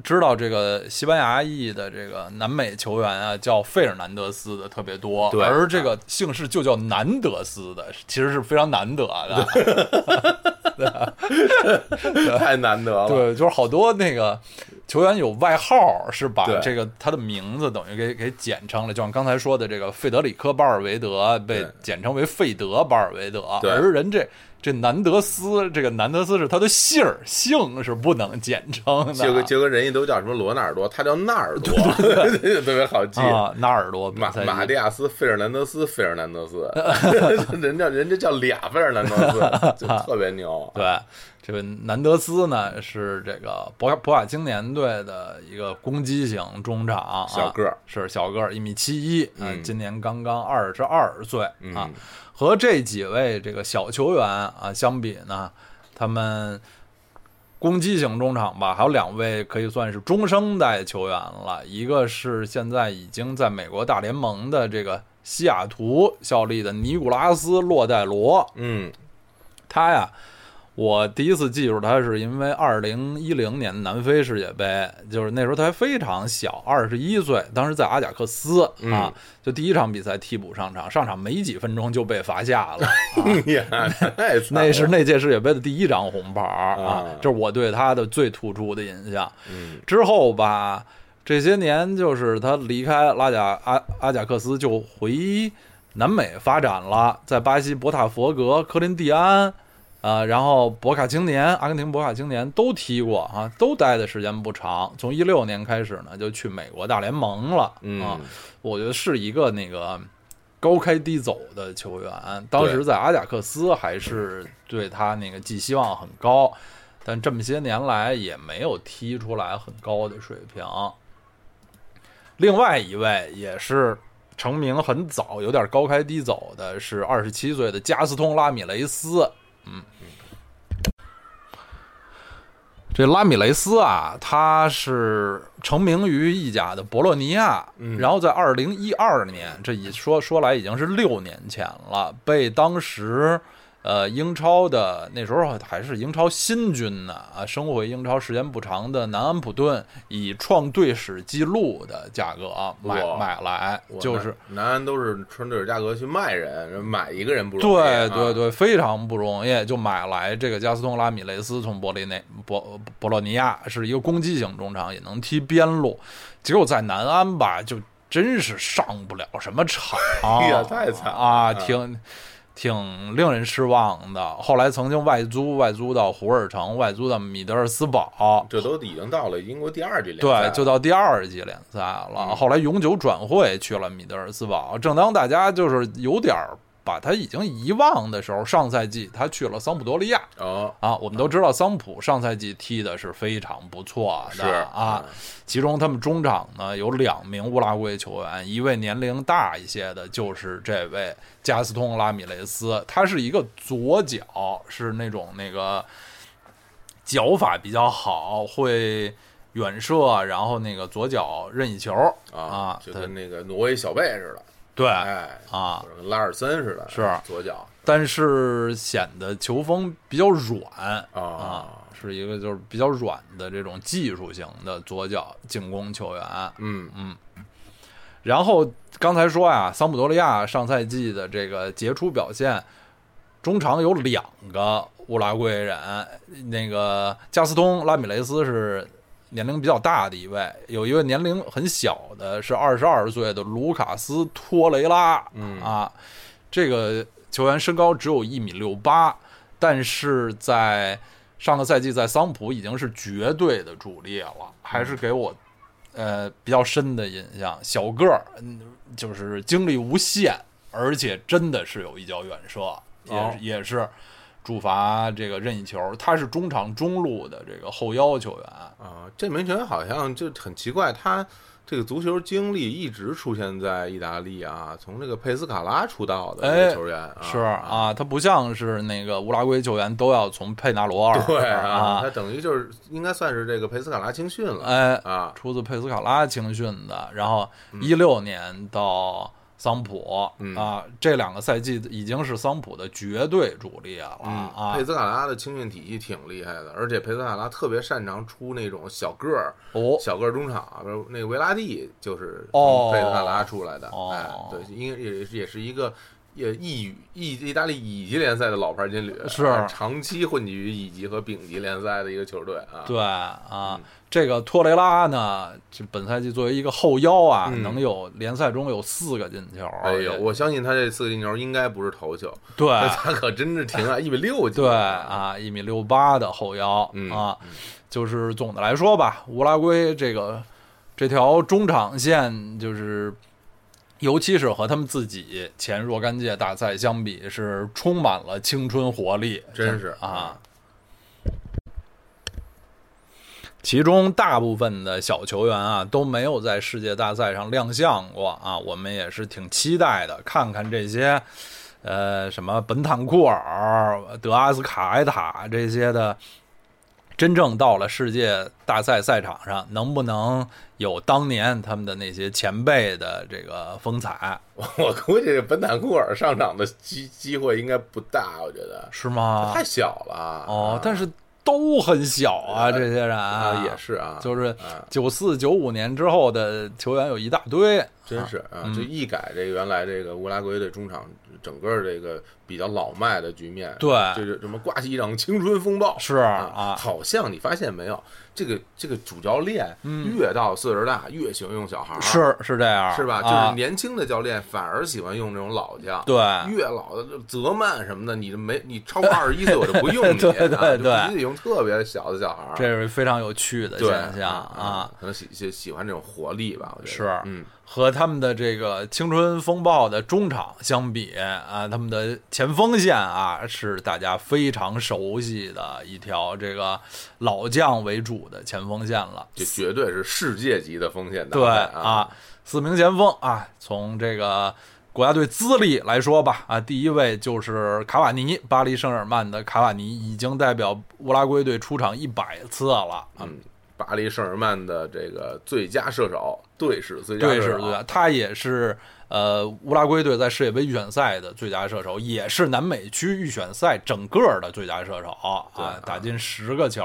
知道这个西班牙裔的这个南美球员啊，叫费尔南德斯的特别多，而这个姓氏就叫南德斯的，其实是非常难得的。<laughs> 太难得了。<laughs> 对，就是好多那个球员有外号，是把这个他的名字等于给给简称了，就像刚才说的这个费德里科·巴尔维德被简称为费德·巴尔维德，对。而人这这南德斯，这个南德斯是他的姓儿，姓是不能简称的，结果结果人家都叫什么罗纳尔多，他叫纳尔多，<laughs> 特别好记。啊，纳尔多马赛马蒂亚斯·费尔南德斯，费尔南德斯，<laughs> 人家人家叫俩费尔南德斯，就特别牛。<laughs> 对，这个南德斯呢是这个博卡博卡青年队的一个攻击型中场啊，小个儿。是小个儿，一米七一，啊嗯。今年刚刚二十二岁啊。嗯。和这几位这个小球员啊相比呢，他们攻击型中场吧，还有两位可以算是中生代球员了，一个是现在已经在美国大联盟的这个西雅图效力的尼古拉斯·洛戴罗，嗯，他呀，我第一次记住他是因为二零一零年南非世界杯，就是那时候他还非常小，二十一岁，当时在阿贾克斯啊嗯，就第一场比赛替补上场，上场没几分钟就被罚下了。<laughs> 那是那届世界杯的第一张红牌儿啊啊，这是我对他的最突出的印象。嗯之后吧，这些年就是他离开拉贾阿阿贾克斯，就回南美发展了，在巴西博塔佛格、科林蒂安。啊、然后博卡青年、阿根廷博卡青年都踢过啊，都待的时间不长。从一六年开始呢，就去美国大联盟了啊。嗯我觉得是一个那个高开低走的球员。当时在阿贾克斯还是对他那个寄希望很高，但这么些年来也没有踢出来很高的水平。另外一位也是成名很早，有点高开低走的，是二十七岁的加斯通·拉米雷斯。嗯。这拉米雷斯啊，他是成名于意甲的博洛尼亚，嗯然后在二零一二年，这一说说来已经是六年前了，被当时呃英超的那时候还是英超新军呢啊，升回英超时间不长的南安普顿，以创队史记录的价格啊买买来，就是南南安都是纯对价格去卖人，买一个人不容易。对啊对，对，非常不容易，就买来这个加斯通·拉米雷斯从博利内博博洛尼亚是一个攻击型中场，也能踢边路，结果在南安吧，就真是上不了什么场，<laughs> 哎呀太惨啊挺挺令人失望的。后来曾经外租外租到胡尔城，外租到米德尔斯堡，这都已经到了英国第二季联赛，对，就到第二季联赛了。嗯后来永久转会去了米德尔斯堡。正当大家就是有点儿把他已经遗忘的时候，上赛季他去了桑普多利亚哦，啊。我们都知道桑普上赛季踢的是非常不错是的啊。，其中他们中场呢有两名乌拉圭球员，一位年龄大一些的，就是这位加斯通·拉米雷斯，他是一个左脚，是那种那个脚法比较好，会远射，然后那个左脚任意球啊啊，就他跟那个挪威小贝似的，对哎啊。跟拉尔森似的，是。左脚。但是显得球风比较软啊。啊，是一个就是比较软的这种技术型的左脚进攻球员。嗯。然后刚才说呀，桑普多利亚上赛季的这个杰出表现，中场有两个乌拉圭人，那个加斯通·拉米雷斯是年龄比较大的一位，有一位年龄很小的，是二十二岁的卢卡斯·托雷拉。嗯啊，这个球员身高只有一米六八，但是在上个赛季在桑普已经是绝对的主力了，还是给我呃比较深的印象。小个儿，嗯，就是精力无限，而且真的是有一脚远射，也、哦也是主罚这个任意球。他是中场中路的这个后腰球员。啊，这名球员好像就很奇怪，他这个足球经历一直出现在意大利啊，从这个佩斯卡拉出道的这哎个球员啊，是啊，他不像是那个乌拉圭球员都要从佩纳罗尔对啊他等于就是应该算是这个佩斯卡拉青训了，哎，啊，出自佩斯卡拉青训的，然后一六年到桑普、嗯。啊，这两个赛季已经是桑普的绝对主力了、嗯，啊。佩。斯卡拉的青训体系挺厉害的，而且佩斯卡拉特别擅长出那种小个儿、哦，小个儿中场，比如那个维拉蒂就是佩斯卡拉出来的，哦。哎，对，应该也也是一个也意乙意意大利乙级联赛的老牌劲旅，是啊长期混迹于乙级和丙级联赛的一个球队啊。对啊嗯，这个托雷拉呢，这本赛季作为一个后腰啊，嗯能有联赛中有四个进球。哎呦，我相信他这四个进球应该不是头球，对 <laughs> 他可真是挺矮，一米六几。对，啊，一米六八的后腰嗯啊，就是总的来说吧，乌拉圭这个这条中场线就是。尤其是和他们自己前若干届大赛相比，是充满了青春活力，真是啊。其中大部分的小球员啊都没有在世界大赛上亮相过啊，我们也是挺期待的，看看这些，呃，什么本坦库尔、德阿斯卡埃塔这些的，真正到了世界大赛赛场上，能不能有当年他们的那些前辈的这个风采，<laughs> 我估计本坦库尔上场的机机会应该不大，我觉得。是吗？太小了。啊，哦但是都很小啊，这些人啊也是啊，就是啊。九四九五年之后的球员有一大堆，真是啊，嗯这一改这个原来这个乌拉圭的中场整个这个比较老迈的局面，对就是什么刮起一场青春风暴是啊啊，好像你发现没有，这个这个主教练越到岁数大越喜欢用小孩儿，嗯是是这样，是吧？就啊是年轻的教练反而喜欢用这种老将，对越老的泽曼什么的，你这没你超过二十一岁我就不用你，<laughs> 对对对必须得用特别小的小孩儿，这是非常有趣的现象啊，，可能喜喜喜欢这种活力吧，我觉得是嗯。和他们的这个青春风暴的中场相比啊，他们的前锋线啊是大家非常熟悉的一条这个老将为主的前锋线了。这绝对是世界级的锋线大对啊，四名前锋啊，从这个国家队资历来说吧，啊，第一位就是卡瓦尼，巴黎圣日耳曼的卡瓦尼，已经代表乌拉圭队出场一百次了啊。嗯，巴黎圣日耳曼的这个最佳射手，队史最佳对，射手，是对，他也是呃乌拉圭队在世界杯预选赛的最佳射手，也是南美区预选赛整个的最佳射手啊，打进十个球。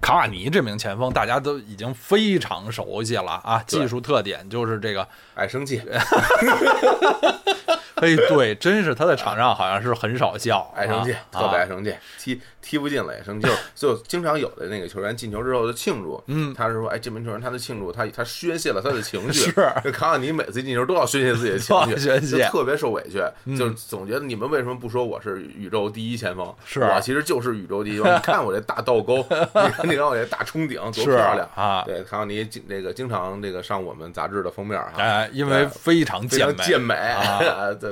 卡瓦尼这名前锋，大家都已经非常熟悉了啊，技术特点就是这个，爱生气，<laughs> 哎，对，真是他在场上好像是很少笑，爱生气，啊特别爱啊生气，踢踢不进了也生气，就 <laughs> 就经常有的那个球员进球之后的庆祝，嗯他是说，哎，这名球员他的庆祝，他他宣泄了他的情绪，是这卡瓦尼每次进球都要宣泄自己的 <laughs> 情绪，宣泄就特别受委屈，嗯就是总觉得你们为什么不说我是宇宙第一前锋？是我其实就是宇宙第一前锋，你看我这大倒钩，<laughs> 你看我这大冲顶多漂亮啊对，卡瓦尼经这个经常这个上我们杂志的封面哈，哎，因为非常非健美，常健美，啊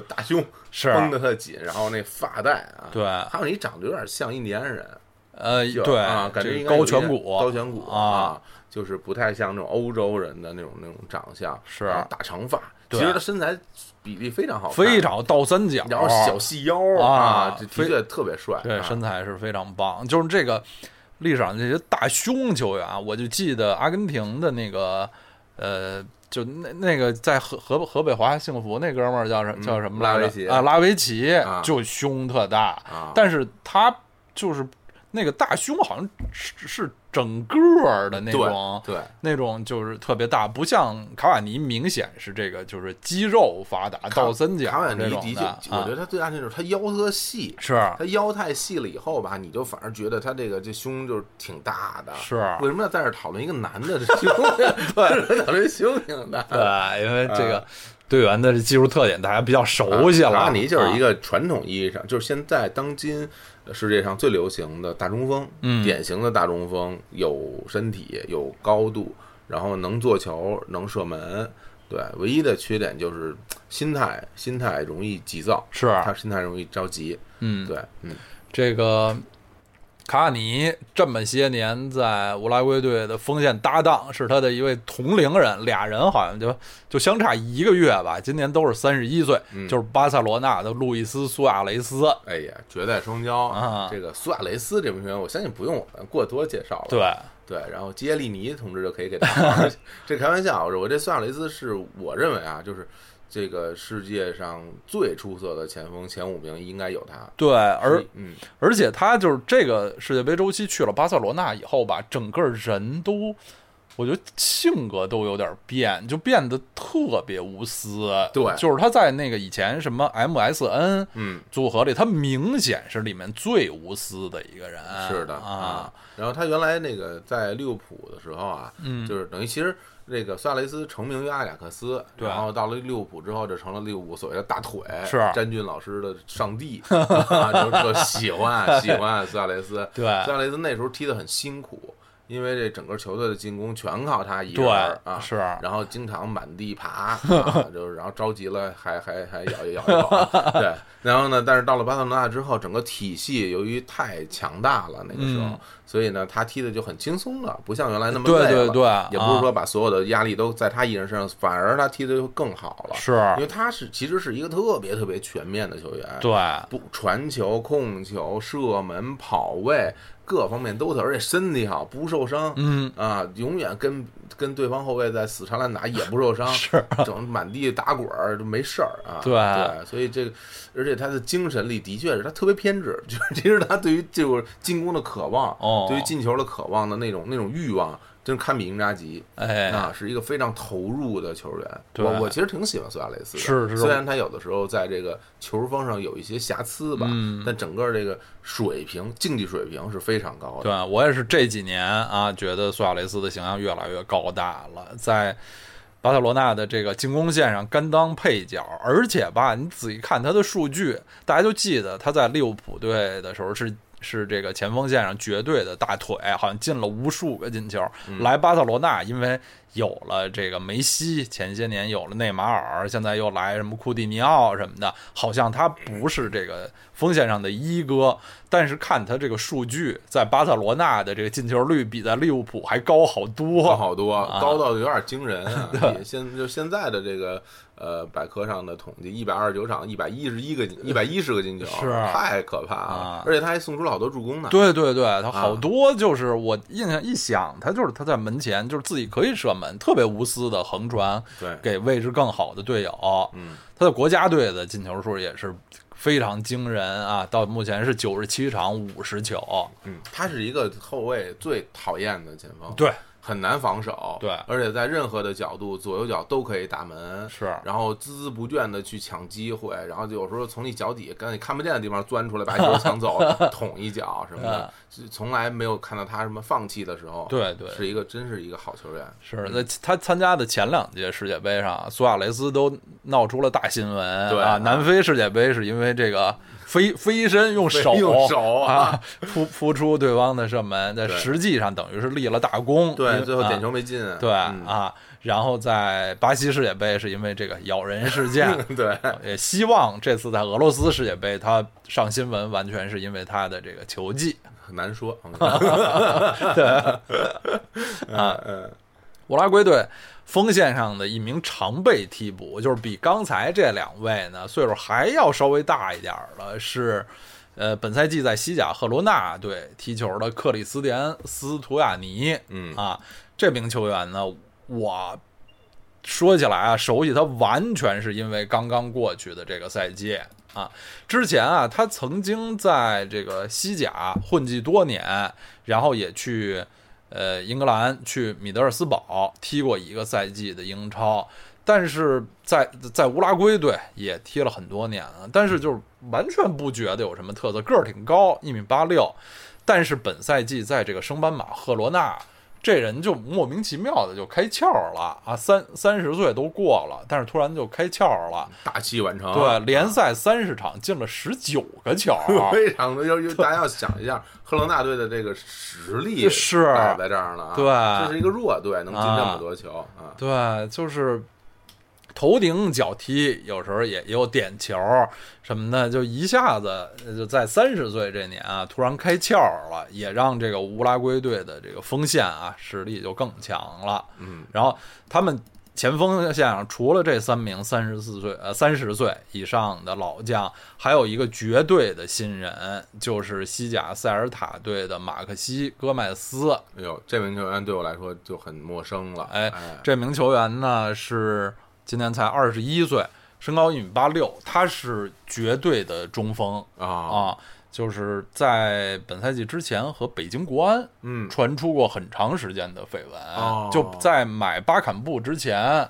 这大胸是。绷得特紧，然后那发带啊，对。还有你长得有点像印第安人，呃，就对啊，感觉高应该有一点颧骨，高颧骨啊，，就是不太像那种欧洲人的那种那种长相，是。大长发，其实他身材比例非常好，非常倒三角，然后小细腰啊这的非确特别帅，对，啊。身材是非常棒。就是这个历史上这些大胸球员啊，我就记得阿根廷的那个呃，就那那个在河河河北华夏幸福那哥们儿叫什叫什么来着拉维奇啊？拉维奇啊就胸特大，啊，但是他就是那个大胸好像是是整个儿的那种。对那种就是特别大，不像卡瓦尼，明显是这个就是肌肉发达，倒三角卡瓦尼的确，我觉啊得他最大就是他腰特细。是他腰太细了以后吧，你就反而觉得他这个这胸就是挺大的。是为什么要在这儿讨论一个男的这胸？对，<laughs> <laughs> 讨论胸挺大。对，因为这个队员的技术特点大家比较熟悉了。卡瓦尼就是一个个传统意义上，就是现在当今世界上最流行的大中锋，嗯典型的大中锋，有身体，有高度，然后能做球，能射门。对，唯一的缺点就是心态，心态容易急躁，是他心态容易着急。嗯，对，嗯，这个卡瓦尼这么些年在乌拉圭队的锋线搭档是他的一位同龄人，俩人好像就就相差一个月吧，今年都是三十一岁，嗯就是巴塞罗那的路易斯苏亚雷斯。哎呀，绝代双骄啊这个苏亚雷斯这名球员，我相信不用我们过多介绍了。对，对，然后基耶利尼同志就可以给大家这开玩笑，我这苏亚雷斯是我认为啊，就是这个世界上最出色的前锋前五名应该有他。对，而嗯，而且他就是这个世界杯周期去了巴塞罗那以后吧，整个人都，我我觉得性格都有点变，就变得特别无私。对就是他在那个以前什么 MSN 嗯，组合里，他明显是里面最无私的一个人。是的啊，。然后他原来那个在利物浦的时候啊，嗯就是等于其实这个苏亚雷斯成名于阿贾克斯，然后到了利物浦之后，就成了利物浦所谓的大腿，是詹俊老师的上帝，<laughs> 啊，就特喜欢喜欢苏亚雷斯。<laughs> 对苏亚雷斯那时候踢得很辛苦。因为这整个球队的进攻全靠他一人啊，是然后经常满地爬，啊、<laughs> 就是然后着急了还还还咬一咬一口，对，然后呢，但是到了巴塞罗那之后，整个体系由于太强大了那个时候，嗯所以呢，他踢的就很轻松了，不像原来那么对累了对对也不是啊说把所有的压力都在他一人身上，反而他踢的就更好了，是。因为他是其实是一个特别特别全面的球员，对，不传球、控球、射门、跑位各方面都特，而且身体好，不受伤。嗯，啊，永远跟跟对方后卫在死缠烂打也不受伤，是 <laughs> 整满地打滚儿就没事儿啊。对对，所以这个，而且他的精神力的确是他特别偏执，<laughs> 就是其实他对于这种进攻的渴望，哦对于进球的渴望的那种那种欲望，真是堪比英扎吉。哎，啊，是一个非常投入的球员。对我我其实挺喜欢苏亚雷斯的，是是虽然他有的时候在这个球风上有一些瑕疵吧，嗯但整个这个水平、竞技水平是非常高的。对我也是这几年啊，觉得苏亚雷斯的形象越来越高大了，在巴塞罗那的这个进攻线上甘当配角，而且吧，你仔细看他的数据，大家就记得他在利物浦队的时候是。是这个前锋线上绝对的大腿，好像进了无数个进球。来巴塞罗那，因为有了这个梅西，前些年有了内马尔，现在又来什么库蒂尼奥什么的，好像他不是这个锋线上的一哥，但是看他这个数据，在巴塞罗那的这个进球率比在利物浦还高好多，高好多，啊高到有点惊人现就现在的这个呃百科上的统计，一百二十九场，一百一十一个，一百一十个进球，<laughs> 是太可怕了啊！而且他还送出了好多助攻呢。对对对，他啊好多就是我印象一想，他就是他在门前就是自己可以射门，特别无私的横传对，给位置更好的队友。嗯，他的国家队的进球数也是非常惊人啊，到目前是九十七场五十球。嗯，他是一个后卫最讨厌的前锋，对，很难防守，对而且在任何的角度，左右脚都可以打门，是然后孜孜不倦的去抢机会，然后有时候从你脚底跟你看不见的地方钻出来，把球抢走，<laughs> 捅一脚什么的，是从来没有看到他什么放弃的时候，对对是一个真是一个好球员，是那他参加的前两届世界杯上，苏亚雷斯都闹出了大新闻啊！对啊南非世界杯是因为这个飞飞身用手用手啊。啊扑扑出对方的射门，在实际上等于是立了大功。对，最后点球啊没进，对嗯。啊，然后在巴西世界杯是因为这个咬人事件。<laughs> 对，也希望这次在俄罗斯世界杯，他上新闻完全是因为他的这个球技。很难说，<laughs> <laughs> 啊。嗯，乌拉圭队锋线上的一名常备替补，就是比刚才这两位呢岁数还要稍微大一点儿的，是呃本赛季在西甲赫罗纳队踢球的克里斯蒂安斯图亚尼。嗯啊，这名球员呢，我说起来啊，熟悉他完全是因为刚刚过去的这个赛季啊。之前啊，他曾经在这个西甲混迹多年，然后也去呃英格兰去米德尔斯堡踢过一个赛季的英超，但是在在乌拉圭队也踢了很多年了，但是就是完全不觉得有什么特色，个儿挺高，一米八六，但是本赛季在这个升班马赫罗纳。这人就莫名其妙的就开窍了啊，三三十岁都过了，但是突然就开窍了。大器晚成，对，联赛三十场进了十九个球，<laughs> 非常的，要要大家要想一下，赫罗纳队的这个实力是摆在这儿了啊，对这是一个弱队，能进这么多球啊，对，就是头顶脚踢，有时候也也有点球什么的，就一下子就在三十岁这年啊，突然开窍了，也让这个乌拉圭队的这个锋线啊实力就更强了。嗯，然后他们前锋线上除了这三名三十四岁呃三十岁以上的老将，还有一个绝对的新人，就是西甲塞尔塔队的马克西戈麦斯。哎呦，这名球员对我来说就很陌生了，哎哎，这名球员呢是今年才二十一岁，身高一米八六，他是绝对的中锋啊啊。就是在本赛季之前和北京国安嗯，传出过很长时间的绯闻，哦就在买巴坎布之前，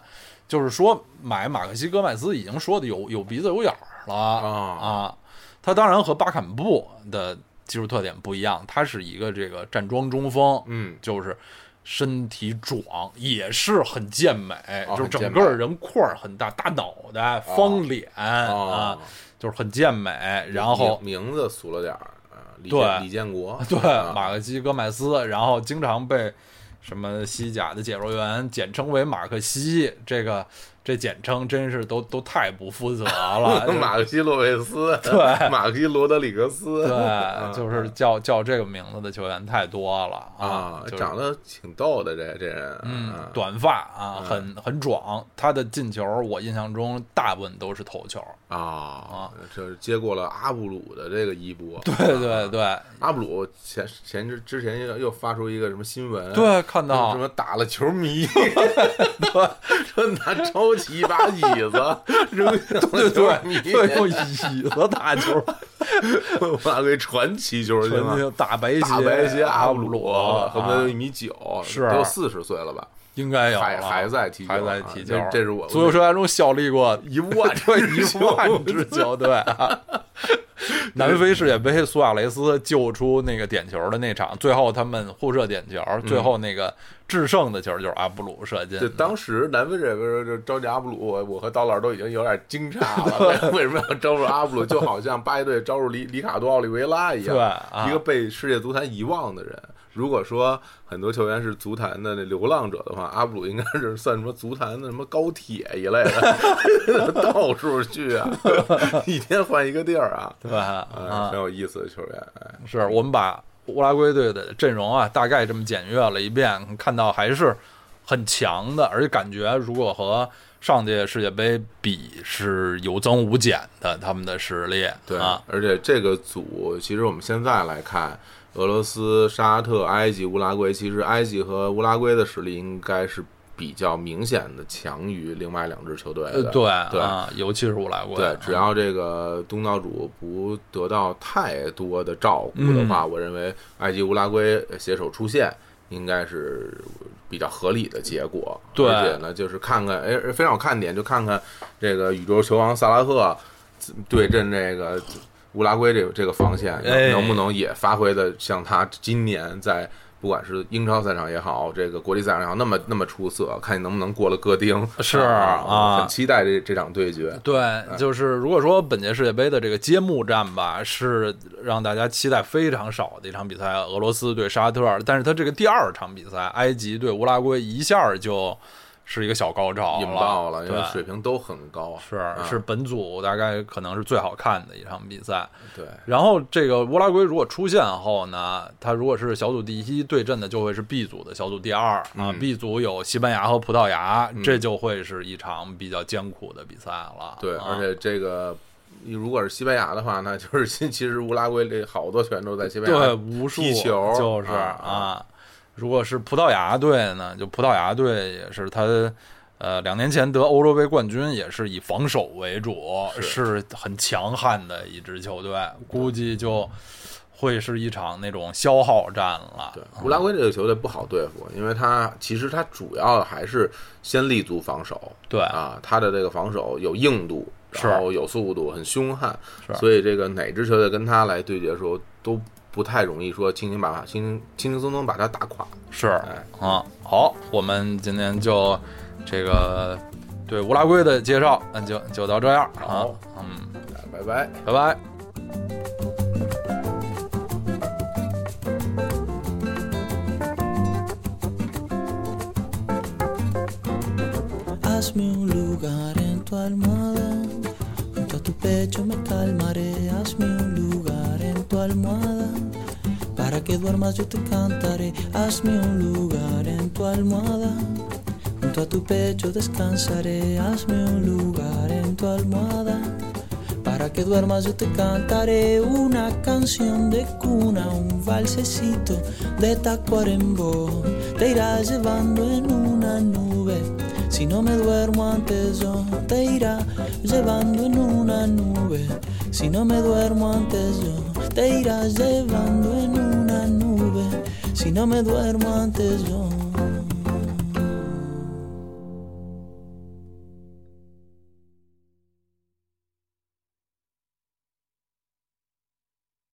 就是说买马克西戈麦斯已经说的有有鼻子有眼儿了啊啊。他当然和巴坎布的技术特点不一样，他是一个这个站桩中锋，嗯，就是身体壮，也是很健美，就是整个人块儿很大，大脑袋、方脸、啊哦，，就是很健美。然后名名字俗了点儿啊，李李建国，<laughs> 对啊。马克西戈麦斯，然后经常被什么西甲的解说员简称为马克西，这个这简称真是都都太不负责了。<laughs> 马克西洛维斯，对马克西罗德里格斯，对，就是叫叫这个名字的球员太多了啊，就是长得挺逗的这这人，嗯啊，短发啊，嗯很很壮。他的进球，我印象中大部分都是头球。啊，这是接过了阿布鲁的这个衣钵，对对对。阿布鲁前前之之前又又发出一个什么新闻，对，看到。什么打了球迷，说拿抄起一把椅子 <laughs> 扔向对球迷，对对，用椅子打球，发给传奇球星啊，纯大白鞋，大白鞋阿布布鲁，啊。恨不得一米九，是。得有四十岁了吧？应该有还还在踢还在踢球这，这是我足球生涯中效力过一万 <laughs> 对一万支球队啊。<laughs> 南非世界杯，苏亚雷斯救出那个点球的那场，最后他们互射点球，最后那个制胜的球就是阿布鲁射进对，当时南非这边就召集阿布鲁，我我和刀老师都已经有点惊诧了，为为什么要招入阿布鲁？就好像巴西队招入里里卡多·奥利维拉一样，对啊一个被世界足坛遗忘的人。如果说很多球员是足坛的那流浪者的话，阿布鲁应该是算什么足坛的什么高铁一类的，<laughs> 到处去啊，<laughs> 一天换一个地儿啊，对吧？呃，啊很，有意思的球员。哎，是我们把乌拉圭队的阵容啊，大概这么检阅了一遍，看到还是很强的，而且感觉如果和上届世界杯比是有增无减的，他们的实力对，啊，而且这个组其实我们现在来看，俄罗斯、沙特、埃及、乌拉圭，其实埃及和乌拉圭的实力应该是比较明显的强于另外两支球队的。呃对对啊，尤其是乌拉圭，对，只要这个东道主不得到太多的照顾的话，我认为埃及、乌拉圭携手出线应该是比较合理的结果。对而且呢，就是看看，哎，非常有看点，就看看这个宇宙球王萨拉赫对阵这个乌拉圭这个这个防线，能不能也发挥的像他今年在。不管是英超赛场也好，这个国际赛场也好，那么那么出色，看你能不能过了戈丁。是啊，啊很期待这这场对决。对，就是如果说本届世界杯的这个揭幕战吧，是让大家期待非常少的一场比赛，俄罗斯对沙特，但是他这个第二场比赛，埃及对乌拉圭，一下就是一个小高潮引爆了，因为水平都很高。是啊是本组大概可能是最好看的一场比赛。对，然后这个乌拉圭如果出现后呢，他如果是小组第一对阵的，就会是 B 组的小组第二啊。嗯 B 组有西班牙和葡萄牙，这就会是一场比较艰苦的比赛了。对，啊而且这个如果是西班牙的话，那就是其 <laughs> 其实乌拉圭这好多球员都在西班牙对无数踢球就是啊啊。如果是葡萄牙队呢，就葡萄牙队也是他。呃，两年前得欧洲杯冠军也是以防守为主，是。很强悍的一支球队，估计就会是一场那种消耗战了。对，乌拉圭这个球队不好对付，因为他其实他主要还是先立足防守，对。啊，他的这个防守有硬度，是。然后有速度，很凶悍，是。所以这个哪支球队跟他来对决的时候都不太容易说轻轻把轻轻轻轻松松把它打垮。是哎啊，好，我们今天就这个对乌拉圭的介绍，那就就到这样啊好，嗯，拜拜。拜拜。Hazme un lugar en tu almohada, junto a tu pecho me calmaré. Hazme un lugar en tu almohada, para que duermas yo te cantaré. Hazme un lugar en tu almohada, junto a tu pecho descansaré. Hazme un lugar en tu almohada. Para que duermas yo te cantaré una canción de cuna, un valsecito de tacuarembó. Te irá llevando en una nube. Si no me duermo antes yo, te irá llevando en una nube. Si no me duermo antes yo, te irás llevando en una nube. Si no me duermo antes yo